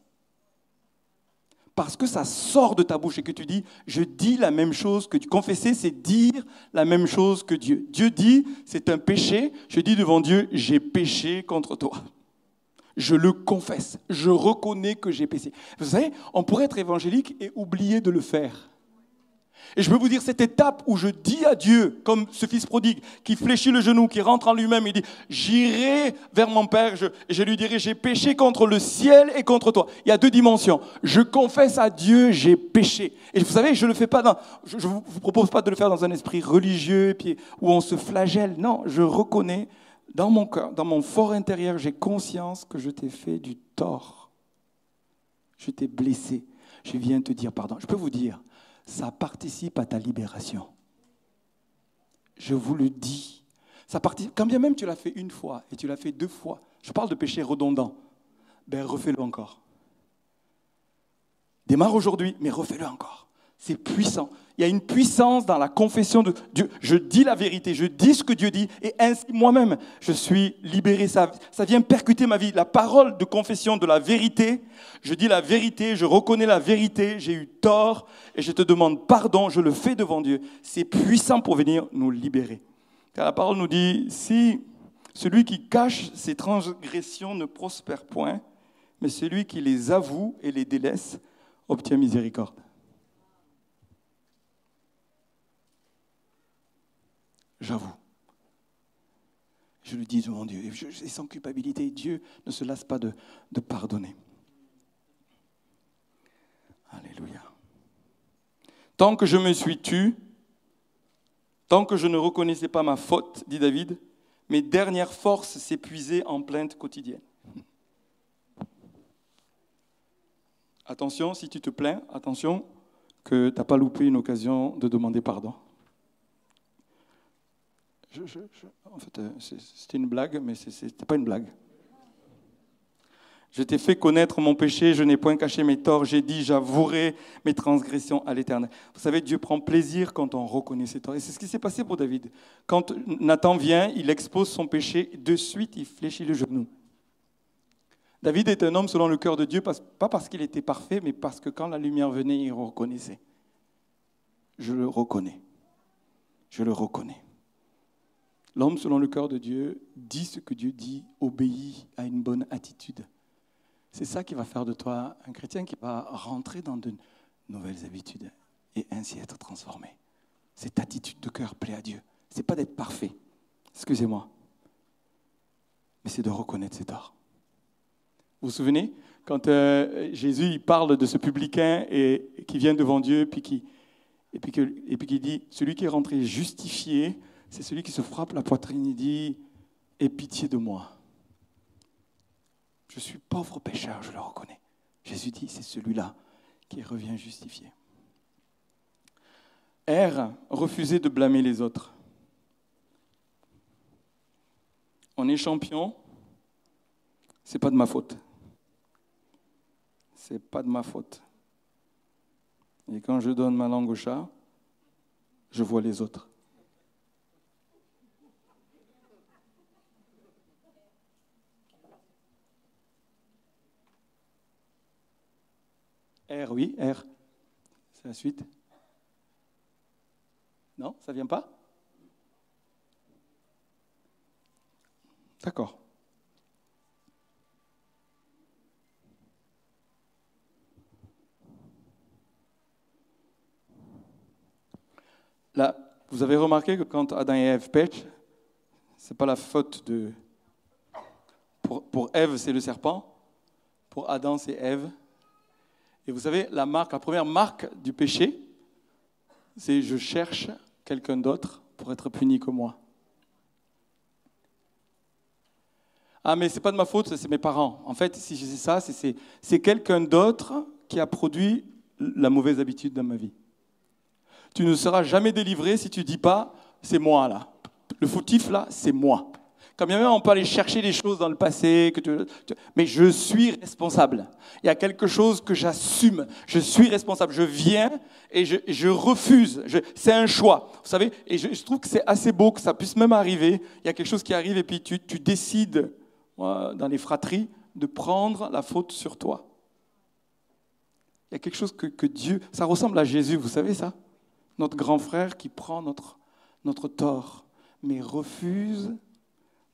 S1: Parce que ça sort de ta bouche et que tu dis, je dis la même chose que Dieu. Confesser, c'est dire la même chose que Dieu. Dieu dit, c'est un péché. Je dis devant Dieu, j'ai péché contre toi je le confesse, je reconnais que j'ai péché. Vous savez, on pourrait être évangélique et oublier de le faire. Et je peux vous dire, cette étape où je dis à Dieu, comme ce fils prodigue, qui fléchit le genou, qui rentre en lui-même, il dit, j'irai vers mon Père, je, je lui dirai, j'ai péché contre le ciel et contre toi. Il y a deux dimensions. Je confesse à Dieu, j'ai péché. Et vous savez, je ne le fais pas dans, je vous propose pas de le faire dans un esprit religieux, puis, où on se flagelle. Non, je reconnais dans mon cœur, dans mon fort intérieur, j'ai conscience que je t'ai fait du tort. je t'ai blessé, je viens te dire pardon. Je peux vous dire, ça participe à ta libération. Je vous le dis. Ça participe, quand bien même tu l'as fait une fois et tu l'as fait deux fois, je parle de péché redondant, ben refais-le encore. Démarre aujourd'hui, mais refais-le encore. C'est puissant. Il y a une puissance dans la confession de Dieu. Je dis la vérité, je dis ce que Dieu dit, et ainsi moi-même, je suis libéré. Ça, ça vient percuter ma vie. La parole de confession de la vérité, je dis la vérité, je reconnais la vérité, j'ai eu tort, et je te demande pardon, je le fais devant Dieu. C'est puissant pour venir nous libérer. Car la parole nous dit, si celui qui cache ses transgressions ne prospère point, mais celui qui les avoue et les délaisse obtient miséricorde. J'avoue. Je le dis devant Dieu. Et sans culpabilité, Dieu ne se lasse pas de, pardonner. Alléluia. Tant que je me suis tu, tant que je ne reconnaissais pas ma faute, dit David, mes dernières forces s'épuisaient en plainte quotidienne. Attention, si tu te plains, attention que tu n'as pas loupé une occasion de demander pardon en fait, euh, c'était une blague, mais ce n'était pas une blague. Je t'ai fait connaître mon péché, je n'ai point caché mes torts, j'ai dit, j'avouerai mes transgressions à l'Éternel. Vous savez, Dieu prend plaisir quand on reconnaît ses torts. Et c'est ce qui s'est passé pour David. Quand Nathan vient, il expose son péché, de suite, il fléchit le genou. David est un homme selon le cœur de Dieu, pas parce qu'il était parfait, mais parce que quand la lumière venait, il reconnaissait. Je le reconnais. Je le reconnais. L'homme, selon le cœur de Dieu, dit ce que Dieu dit, obéit à une bonne attitude. C'est ça qui va faire de toi un chrétien qui va rentrer dans de nouvelles habitudes et ainsi être transformé. Cette attitude de cœur plaît à Dieu. Ce n'est pas d'être parfait, excusez-moi, mais c'est de reconnaître ses torts. Vous vous souvenez quand euh, Jésus il parle de ce publicain et, qui vient devant Dieu puis qui, et, qui dit, celui qui est rentré justifié, c'est celui qui se frappe la poitrine et dit Aie pitié de moi. Je suis pauvre pécheur, je le reconnais. Jésus dit C'est celui-là qui revient justifié. R, refuser de blâmer les autres. On est champion, c'est pas de ma faute. C'est pas de ma faute. Et quand je donne ma langue au chat, je vois les autres. R, oui, R. C'est la suite. Non, ça ne vient pas? D'accord. Là, vous avez remarqué que quand Adam et Ève pêchent, ce n'est pas la faute de... Pour, pour Ève, c'est le serpent. Pour Adam, c'est Ève. Et vous savez, la première marque du péché, c'est je cherche quelqu'un d'autre pour être puni que moi. Ah, mais c'est pas de ma faute, c'est mes parents. En fait, si je dis ça, c'est quelqu'un d'autre qui a produit la mauvaise habitude dans ma vie. Tu ne seras jamais délivré si tu dis pas c'est moi là. Le fautif là, c'est moi. Quand bien même on peut aller chercher des choses dans le passé, mais je suis responsable. Il y a quelque chose que j'assume. Je suis responsable. Je viens et je, refuse. c'est un choix. Vous savez, et je, trouve que c'est assez beau que ça puisse même arriver. Il y a quelque chose qui arrive et puis tu, décides, dans les fratries, de prendre la faute sur toi. Il y a quelque chose que, que Dieu... Ça ressemble à Jésus, vous savez ça? Notre grand frère qui prend notre, notre tort, mais refuse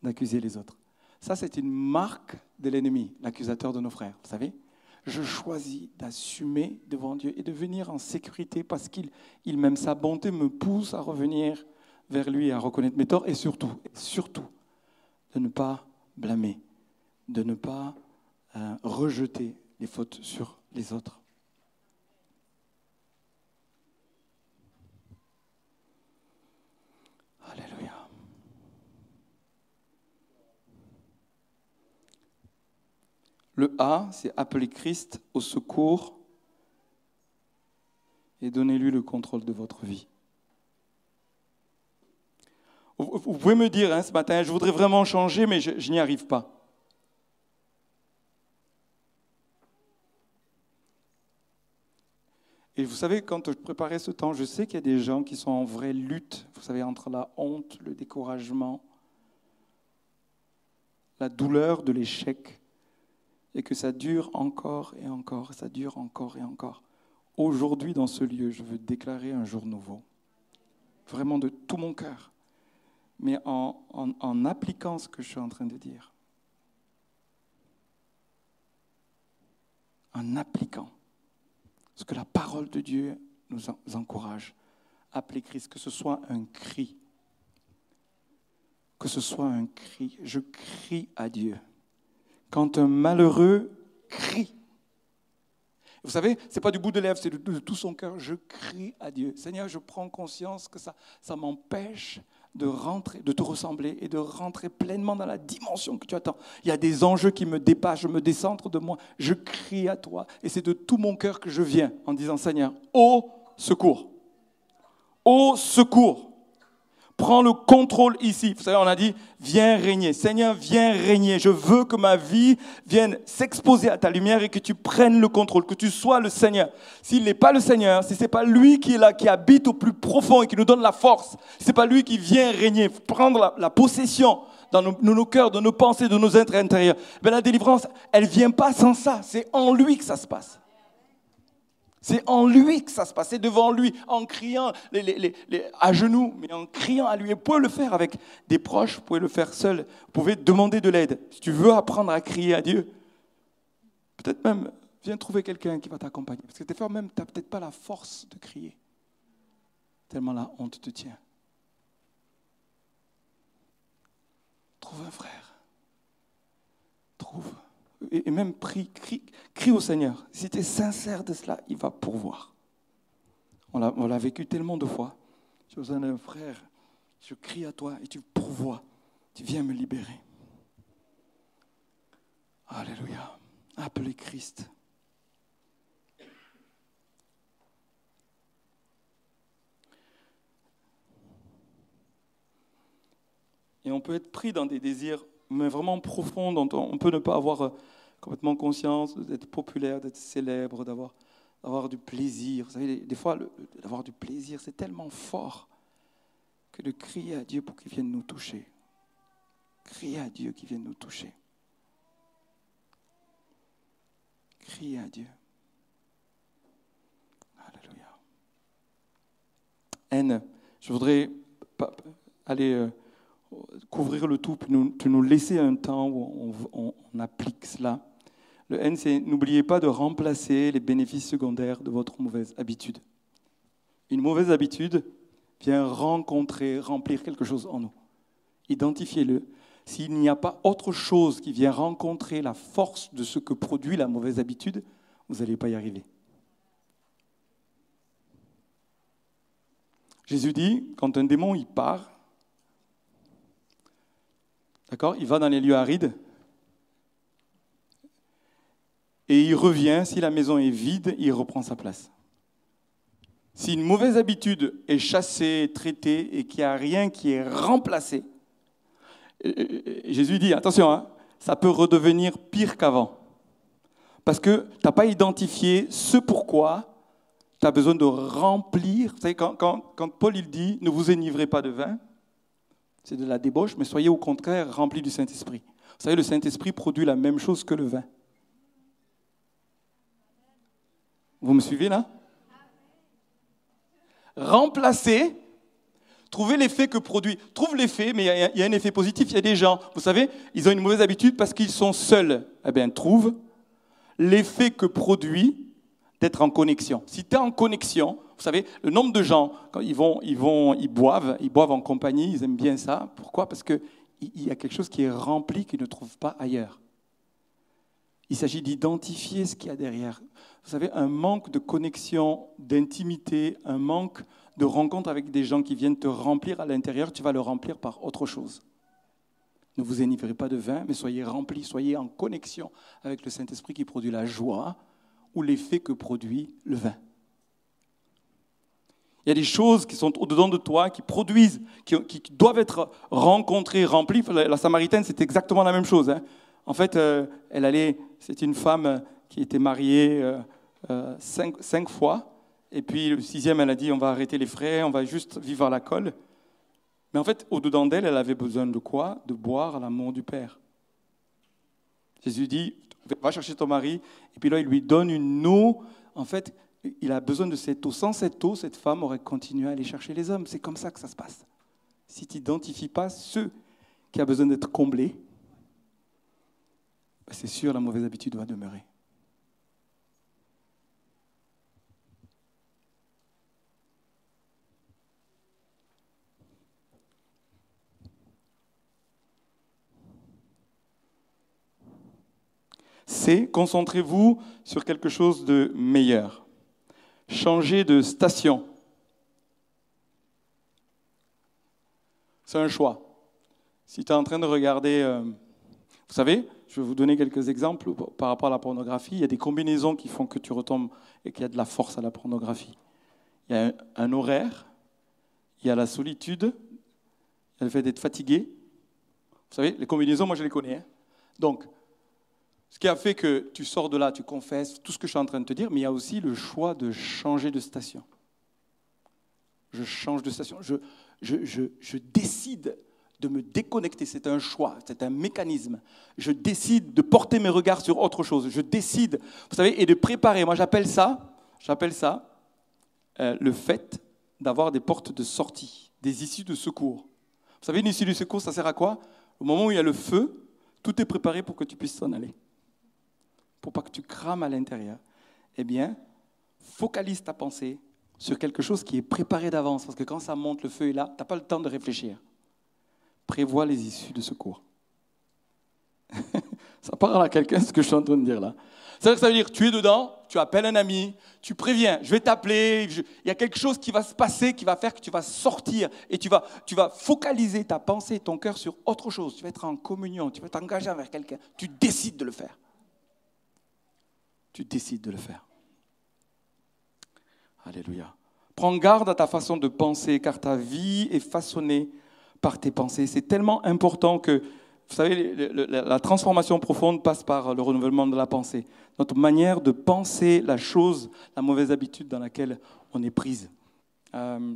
S1: d'accuser les autres. Ça, c'est une marque de l'ennemi, l'accusateur de nos frères. Vous savez, je choisis d'assumer devant Dieu et de venir en sécurité parce qu'il il même sa bonté me pousse à revenir vers lui, à reconnaître mes torts et surtout, surtout, de ne pas blâmer, de ne pas euh, rejeter les fautes sur les autres. Le A, c'est appeler Christ au secours et donnez-lui le contrôle de votre vie. Vous, pouvez me dire hein, ce matin, je voudrais vraiment changer, mais je n'y arrive pas. Et vous savez, quand je préparais ce temps, je sais qu'il y a des gens qui sont en vraie lutte, vous savez, entre la honte, le découragement, la douleur de l'échec, et que ça dure encore et encore, ça dure encore et encore. Aujourd'hui, dans ce lieu, je veux déclarer un jour nouveau, vraiment de tout mon cœur, mais en, appliquant ce que je suis en train de dire. En appliquant ce que la parole de Dieu nous encourage. Appelez Christ, que ce soit un cri. Que ce soit un cri. Je crie à Dieu. Quand un malheureux crie, vous savez, ce n'est pas du bout de lèvres, c'est de, tout son cœur. Je crie à Dieu. Seigneur, je prends conscience que ça, ça m'empêche de rentrer, de te ressembler et de rentrer pleinement dans la dimension que tu attends. Il y a des enjeux qui me dépassent, je me décentre de moi, je crie à toi et c'est de tout mon cœur que je viens en disant Seigneur, au secours, au secours. Prends le contrôle ici. Vous savez, on a dit, viens régner. Seigneur, viens régner. Je veux que ma vie vienne s'exposer à ta lumière et que tu prennes le contrôle, que tu sois le Seigneur. S'il n'est pas le Seigneur, si ce n'est pas lui qui est là, qui habite au plus profond et qui nous donne la force, si ce n'est pas lui qui vient régner, prendre la, possession dans nos, cœurs, de nos pensées, de nos êtres intérieurs, ben la délivrance, elle ne vient pas sans ça. C'est en lui que ça se passe. C'est en lui que ça se passait, devant lui, en criant à genoux, mais en criant à lui. vous pouvez le faire avec des proches, vous pouvez le faire seul. Vous pouvez demander de l'aide. Si tu veux apprendre à crier à Dieu, peut-être même, viens trouver quelqu'un qui va t'accompagner. Parce que des fois même, tu n'as peut-être pas la force de crier. Tellement la honte te tient. Trouve un frère. Trouve et même prie, crie, au Seigneur. Si tu es sincère de cela, il va pourvoir. On l'a vécu tellement de fois. J'ai besoin d'un frère. Je crie à toi et tu pourvois. Tu viens me libérer. Alléluia. Appelez Christ. Et on peut être pris dans des désirs mais vraiment profonds dont on peut ne pas avoir complètement conscience d'être populaire, d'être célèbre, d'avoir, d'avoir du plaisir. Vous savez, des fois, d'avoir du plaisir, c'est tellement fort que de crier à Dieu pour qu'il vienne nous toucher. Crier à Dieu qu'il vienne nous toucher. Crier à Dieu. Alléluia. N, je voudrais aller euh, couvrir le tout, puis nous, nous laisser un temps où on, on applique cela. Le N, c'est n'oubliez pas de remplacer les bénéfices secondaires de votre mauvaise habitude. Une mauvaise habitude vient rencontrer, remplir quelque chose en nous. Identifiez-le. S'il n'y a pas autre chose qui vient rencontrer la force de ce que produit la mauvaise habitude, vous n'allez pas y arriver. Jésus dit, quand un démon il part, d'accord, il va dans les lieux arides, et il revient, si la maison est vide, il reprend sa place. Si une mauvaise habitude est chassée, traitée et qu'il n'y a rien qui est remplacé, euh, euh, Jésus dit, attention, hein, ça peut redevenir pire qu'avant. Parce que tu n'as pas identifié ce pourquoi tu as besoin de remplir. Vous quand, Paul il dit, ne vous enivrez pas de vin, c'est de la débauche, mais soyez au contraire remplis du Saint-Esprit. Vous savez, le Saint-Esprit produit la même chose que le vin. Vous me suivez là? Remplacer, trouver l'effet que produit. Trouve l'effet, mais il y, a un effet positif. Il y a des gens, vous savez, ils ont une mauvaise habitude parce qu'ils sont seuls. Eh bien, trouve l'effet que produit d'être en connexion. Si tu es en connexion, vous savez, le nombre de gens, quand ils vont, ils vont, ils boivent, ils boivent en compagnie, ils aiment bien ça. Pourquoi? Parce qu'il y a quelque chose qui est rempli qu'ils ne trouvent pas ailleurs. Il s'agit d'identifier ce qu'il y a derrière. Vous savez, un manque de connexion, d'intimité, un manque de rencontre avec des gens qui viennent te remplir à l'intérieur, tu vas le remplir par autre chose. Ne vous enivrez pas de vin, mais soyez remplis, soyez en connexion avec le Saint-Esprit qui produit la joie ou l'effet que produit le vin. Il y a des choses qui sont au-dedans de toi, qui produisent, qui, doivent être rencontrées, remplies. La, Samaritaine, c'est exactement la même chose. Hein. En fait, euh, elle allait, c'est une femme qui était mariée euh, euh, cinq, fois. Et puis le sixième, elle a dit, on va arrêter les frais, on va juste vivre à la colle. Mais en fait, au-dedans d'elle, elle avait besoin de quoi? De boire l'amour du Père. Jésus dit, va chercher ton mari. Et puis là, il lui donne une eau. En fait, il a besoin de cette eau. Sans cette eau, cette femme aurait continué à aller chercher les hommes. C'est comme ça que ça se passe. Si tu n'identifies pas ceux qui ont besoin d'être comblés, ben, c'est sûr, la mauvaise habitude va demeurer. c'est concentrez-vous sur quelque chose de meilleur. Changez de station. C'est un choix. Si tu es en train de regarder, euh, vous savez, je vais vous donner quelques exemples par rapport à la pornographie. Il y a des combinaisons qui font que tu retombes et qu'il y a de la force à la pornographie. Il y a un, horaire, il y a la solitude, il y a le fait d'être fatigué. Vous savez, les combinaisons, moi je les connais. Hein. Donc, ce qui a fait que tu sors de là, tu confesses tout ce que je suis en train de te dire, mais il y a aussi le choix de changer de station. Je change de station. Je, je, décide de me déconnecter. C'est un choix, c'est un mécanisme. Je décide de porter mes regards sur autre chose. Je décide, vous savez, et de préparer. Moi, j'appelle ça, j'appelle ça euh, le fait d'avoir des portes de sortie, des issues de secours. Vous savez, une issue de secours, ça sert à quoi? Au moment où il y a le feu, tout est préparé pour que tu puisses s'en aller pour pas que tu crames à l'intérieur, eh bien, focalise ta pensée sur quelque chose qui est préparé d'avance. Parce que quand ça monte, le feu est là, tu n'as pas le temps de réfléchir. Prévois les issues de secours. ça parle à quelqu'un ce que je suis en train de dire là. Ça veut dire, tu es dedans, tu appelles un ami, tu préviens, je vais t'appeler, il y a quelque chose qui va se passer, qui va faire que tu vas sortir et tu vas, tu vas focaliser ta pensée, ton cœur sur autre chose. Tu vas être en communion, tu vas t'engager avec quelqu'un, tu décides de le faire tu décides de le faire. Alléluia. Prends garde à ta façon de penser, car ta vie est façonnée par tes pensées. C'est tellement important que, vous savez, la transformation profonde passe par le renouvellement de la pensée. Notre manière de penser la chose, la mauvaise habitude dans laquelle on est prise. Euh,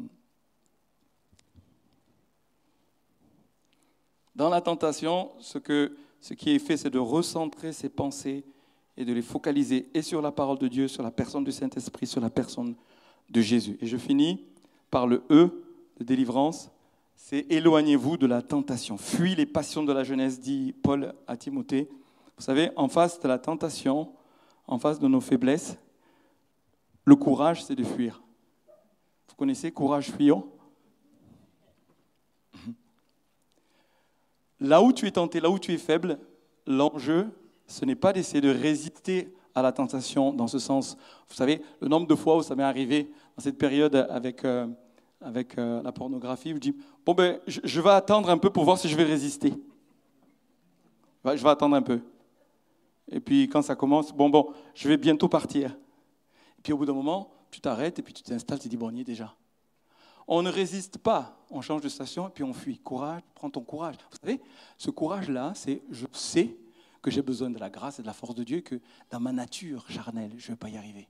S1: dans la tentation, ce, que, ce qui est fait, c'est de recentrer ses pensées et de les focaliser et sur la parole de Dieu, sur la personne du Saint-Esprit, sur la personne de Jésus. Et je finis par le E de délivrance, c'est éloignez-vous de la tentation. Fuis les passions de la jeunesse, dit Paul à Timothée. Vous savez, en face de la tentation, en face de nos faiblesses, le courage, c'est de fuir. Vous connaissez courage fuyant? Là où tu es tenté, là où tu es faible, l'enjeu, ce n'est pas d'essayer de résister à la tentation dans ce sens. Vous savez, le nombre de fois où ça m'est arrivé dans cette période avec, euh, avec euh, la pornographie, je dis, bon ben, je, vais attendre un peu pour voir si je vais résister. Je vais attendre un peu. Et puis quand ça commence, bon, bon, je vais bientôt partir. Et puis au bout d'un moment, tu t'arrêtes et puis tu t'installes, tu dis, bon, on y est déjà. On ne résiste pas, on change de station et puis on fuit. Courage, prends ton courage. Vous savez, ce courage-là, c'est je sais que j'ai besoin de la grâce et de la force de Dieu, que dans ma nature charnelle, je ne vais pas y arriver.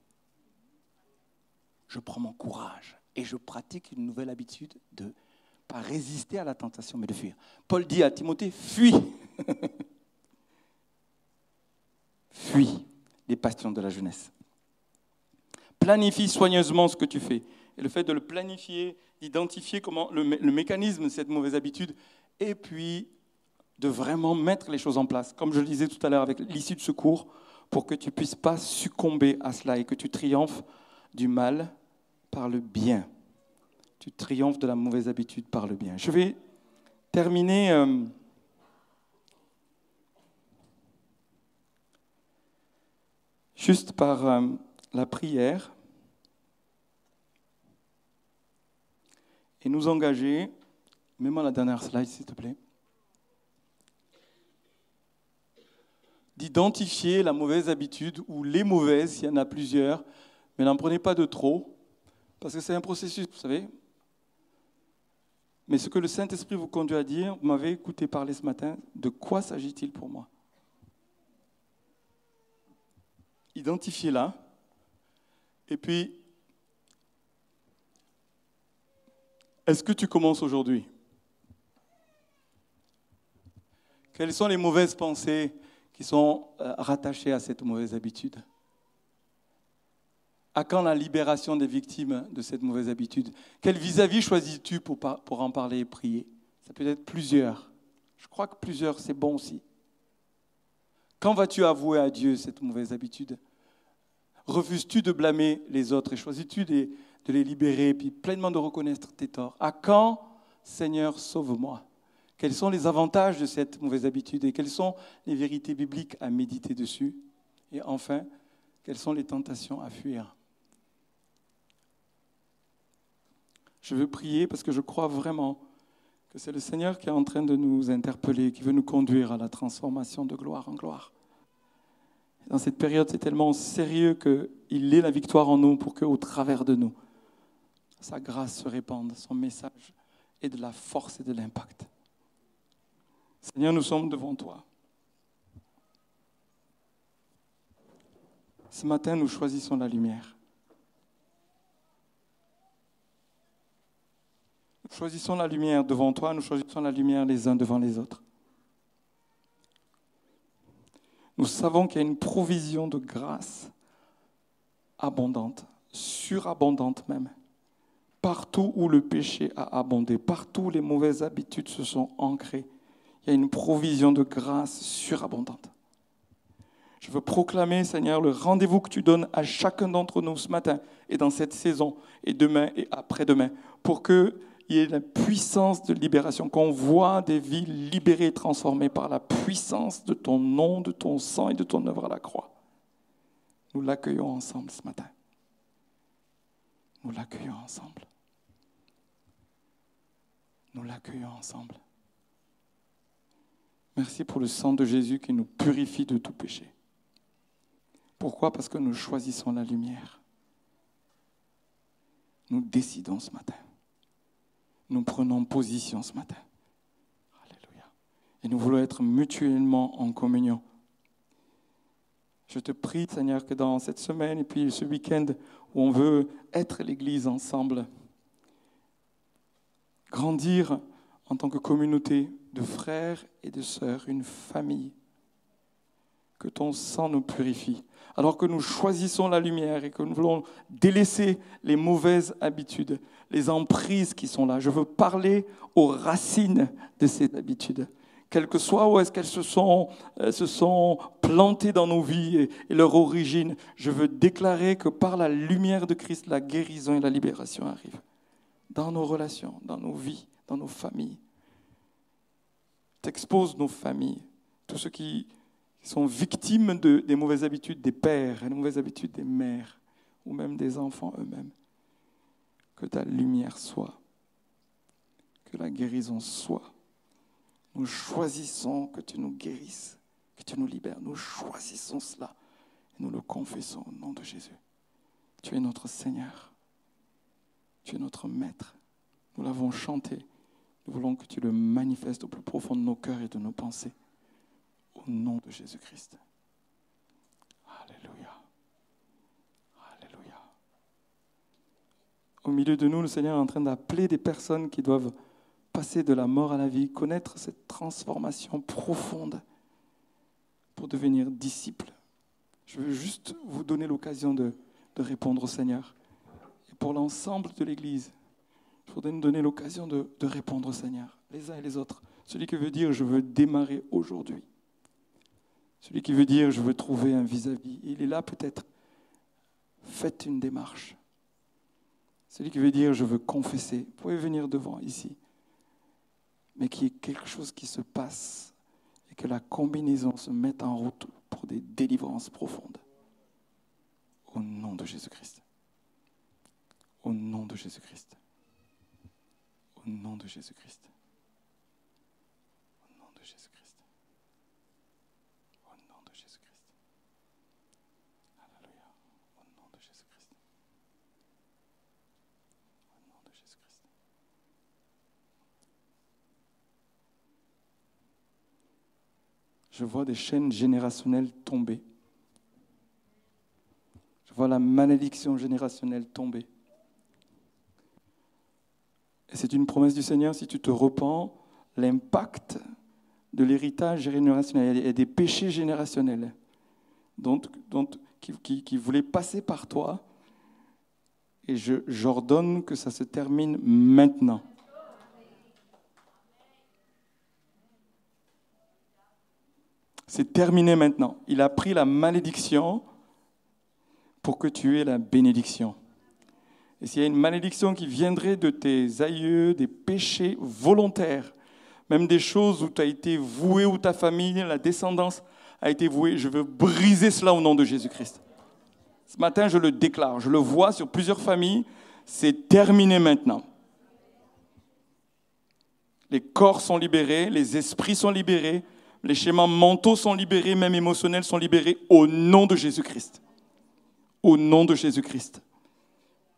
S1: Je prends mon courage et je pratique une nouvelle habitude de pas résister à la tentation, mais de fuir. Paul dit à Timothée, fuis. fuis les passions de la jeunesse. Planifie soigneusement ce que tu fais. Et le fait de le planifier, d'identifier comment le mécanisme de cette mauvaise habitude, et puis de vraiment mettre les choses en place, comme je le disais tout à l'heure avec l'issue de secours, pour que tu ne puisses pas succomber à cela et que tu triomphes du mal par le bien. Tu triomphes de la mauvaise habitude par le bien. Je vais terminer euh, juste par euh, la prière et nous engager, mets-moi la dernière slide s'il te plaît. D'identifier la mauvaise habitude ou les mauvaises, s'il y en a plusieurs, mais n'en prenez pas de trop, parce que c'est un processus, vous savez. Mais ce que le Saint-Esprit vous conduit à dire, vous m'avez écouté parler ce matin, de quoi s'agit-il pour moi? Identifiez-la, et puis, est-ce que tu commences aujourd'hui? Quelles sont les mauvaises pensées qui sont euh, rattachées à cette mauvaise habitude. À quand la libération des victimes de cette mauvaise habitude? Quel vis-à-vis choisis-tu pour, pour en parler et prier? Ça peut être plusieurs. Je crois que plusieurs, c'est bon aussi. Quand vas-tu avouer à Dieu cette mauvaise habitude? Refuses-tu de blâmer les autres et choisis-tu de, de les libérer et puis pleinement de reconnaître tes torts? À quand, Seigneur, sauve-moi? Quels sont les avantages de cette mauvaise habitude et quelles sont les vérités bibliques à méditer dessus Et enfin, quelles sont les tentations à fuir Je veux prier parce que je crois vraiment que c'est le Seigneur qui est en train de nous interpeller, qui veut nous conduire à la transformation de gloire en gloire. Dans cette période, c'est tellement sérieux qu'il ait la victoire en nous pour qu'au travers de nous, sa grâce se répande, son message ait de la force et de l'impact. Seigneur, nous sommes devant toi. Ce matin, nous choisissons la lumière. Nous choisissons la lumière devant toi, nous choisissons la lumière les uns devant les autres. Nous savons qu'il y a une provision de grâce abondante, surabondante même. Partout où le péché a abondé, partout où les mauvaises habitudes se sont ancrées, il y a une provision de grâce surabondante. Je veux proclamer, Seigneur, le rendez-vous que tu donnes à chacun d'entre nous ce matin et dans cette saison et demain et après-demain pour qu'il y ait la puissance de libération, qu'on voit des vies libérées et transformées par la puissance de ton nom, de ton sang et de ton œuvre à la croix. Nous l'accueillons ensemble ce matin. Nous l'accueillons ensemble. Nous l'accueillons ensemble. Merci pour le sang de Jésus qui nous purifie de tout péché. Pourquoi? Parce que nous choisissons la lumière. Nous décidons ce matin. Nous prenons position ce matin. Alléluia. Et nous voulons être mutuellement en communion. Je te prie, Seigneur, que dans cette semaine et puis ce week-end où on veut être l'Église ensemble, grandir en tant que communauté de frères et de sœurs, une famille. Que ton sang nous purifie. Alors que nous choisissons la lumière et que nous voulons délaisser les mauvaises habitudes, les emprises qui sont là. Je veux parler aux racines de ces habitudes. Quelles que soient où est-ce qu'elles se sont, euh, se sont plantées dans nos vies et, et leur origine, je veux déclarer que par la lumière de Christ, la guérison et la libération arrivent. Dans nos relations, dans nos vies, dans nos familles. T'exposes nos familles, tous ceux qui sont victimes de, des mauvaises habitudes des pères des mauvaises habitudes des mères, ou même des enfants eux-mêmes. Que ta lumière soit, que la guérison soit. Nous choisissons que tu nous guérisses, que tu nous libères. Nous choisissons cela et nous le confessons au nom de Jésus. Tu es notre Seigneur. Tu es notre Maître. Nous l'avons chanté. Nous voulons que tu le manifestes au plus profond de nos cœurs et de nos pensées. Au nom de Jésus-Christ. Alléluia. Alléluia. Au milieu de nous, le Seigneur est en train d'appeler des personnes qui doivent passer de la mort à la vie, connaître cette transformation profonde pour devenir disciples. Je veux juste vous donner l'occasion de, de répondre au Seigneur. Et pour l'ensemble de l'Église, il faudrait nous donner l'occasion de, répondre au Seigneur, les uns et les autres. Celui qui veut dire je veux démarrer aujourd'hui. Celui qui veut dire je veux trouver un vis-à-vis. Il est là peut-être. Faites une démarche. Celui qui veut dire je veux confesser. Vous pouvez venir devant ici. Mais qu'il y ait quelque chose qui se passe et que la combinaison se mette en route pour des délivrances profondes. Au nom de Jésus-Christ. Au nom de Jésus-Christ. Au nom de Jésus-Christ. Au nom de Jésus-Christ. Au nom de Jésus-Christ. Alléluia. Au nom de Jésus-Christ. Au nom de Jésus-Christ. Je vois des chaînes générationnelles tomber. Je vois la malédiction générationnelle tomber. C'est une promesse du Seigneur, si tu te repens, l'impact de l'héritage générationnel et des péchés générationnels dont, qui, qui, voulaient passer par toi. Et j'ordonne que ça se termine maintenant. C'est terminé maintenant. Il a pris la malédiction pour que tu aies la bénédiction. Et s'il y a une malédiction qui viendrait de tes aïeux, des péchés volontaires, même des choses où tu as été voué, où ta famille, la descendance a été vouée, je veux briser cela au nom de Jésus-Christ. Ce matin, je le déclare, je le vois sur plusieurs familles, c'est terminé maintenant. Les corps sont libérés, les esprits sont libérés, les schémas mentaux sont libérés, même émotionnels sont libérés au nom de Jésus-Christ. Au nom de Jésus-Christ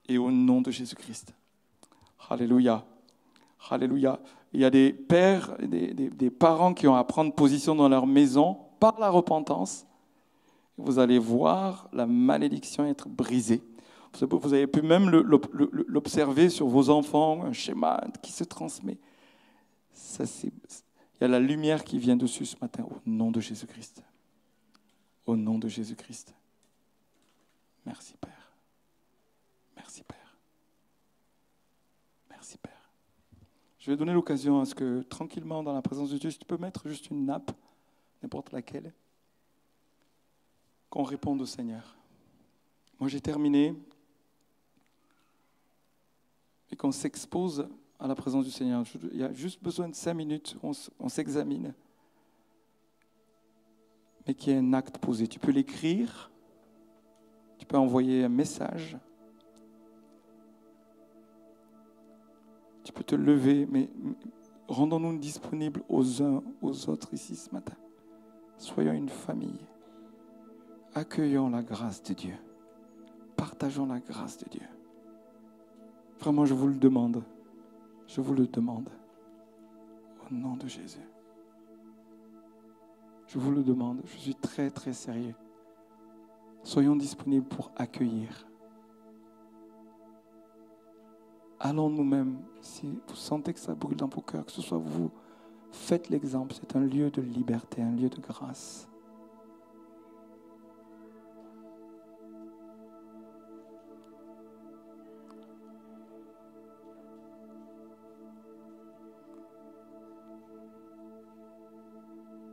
S1: et au nom de Jésus-Christ. Alléluia. Alléluia. Il y a des pères, des, parents qui ont à prendre position dans leur maison par la repentance. Vous allez voir la malédiction être brisée. Vous avez pu même l'observer sur vos enfants, un schéma qui se transmet. Ça, il y a la lumière qui vient dessus ce matin au nom de Jésus-Christ. Au nom de Jésus-Christ. Merci Père. Merci Père. Merci Père. Je vais donner l'occasion à ce que tranquillement dans la présence de Dieu, si tu peux mettre juste une nappe, n'importe laquelle, qu'on réponde au Seigneur. Moi j'ai terminé et qu'on s'expose à la présence du Seigneur. Il y a juste besoin de cinq minutes, on s'examine, mais qu'il y ait un acte posé. Tu peux l'écrire, tu peux envoyer un message. Tu peux te lever, mais rendons-nous disponibles aux uns, aux autres ici ce matin. Soyons une famille. Accueillons la grâce de Dieu. Partageons la grâce de Dieu. Vraiment, je vous le demande. Je vous le demande. Au nom de Jésus. Je vous le demande. Je suis très, très sérieux. Soyons disponibles pour accueillir allons nous-mêmes, si vous sentez que ça brûle dans vos cœurs, que ce soit vous, faites l'exemple. C'est un lieu de liberté, un lieu de grâce.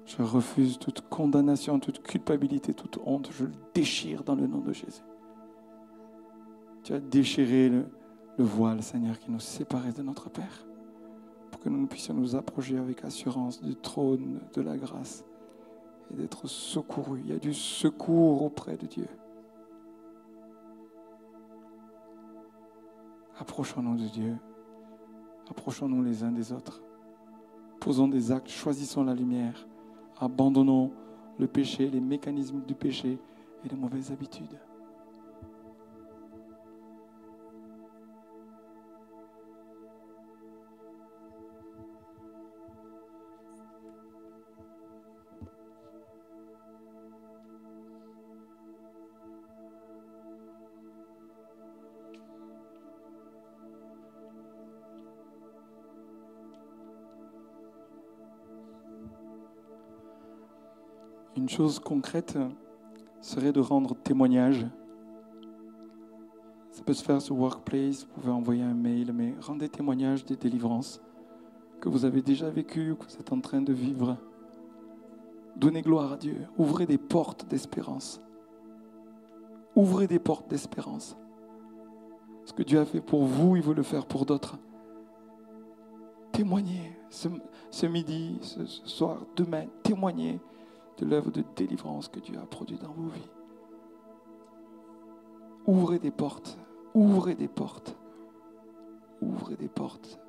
S1: Je refuse toute condamnation, toute culpabilité, toute honte. Je le déchire dans le nom de Jésus. Tu as déchiré le, le voile, Seigneur, qui nous séparait de notre Père, pour que nous puissions nous approcher avec assurance du trône de la grâce et d'être secourus. Il y a du secours auprès de Dieu. Approchons-nous de Dieu. Approchons-nous les uns des autres. Posons des actes, choisissons la lumière. Abandonnons le péché, les mécanismes du péché et les mauvaises habitudes. Chose concrète serait de rendre témoignage. Ça peut se faire sur Workplace, vous pouvez envoyer un mail, mais rendez témoignage des délivrances que vous avez déjà vécues ou que vous êtes en train de vivre. Donnez gloire à Dieu. Ouvrez des portes d'espérance. Ouvrez des portes d'espérance. Ce que Dieu a fait pour vous, il veut le faire pour d'autres. Témoignez ce, midi, ce soir, demain. Témoignez de l'œuvre de délivrance que Dieu a produite dans vos vies. Ouvrez des portes, ouvrez des portes, ouvrez des portes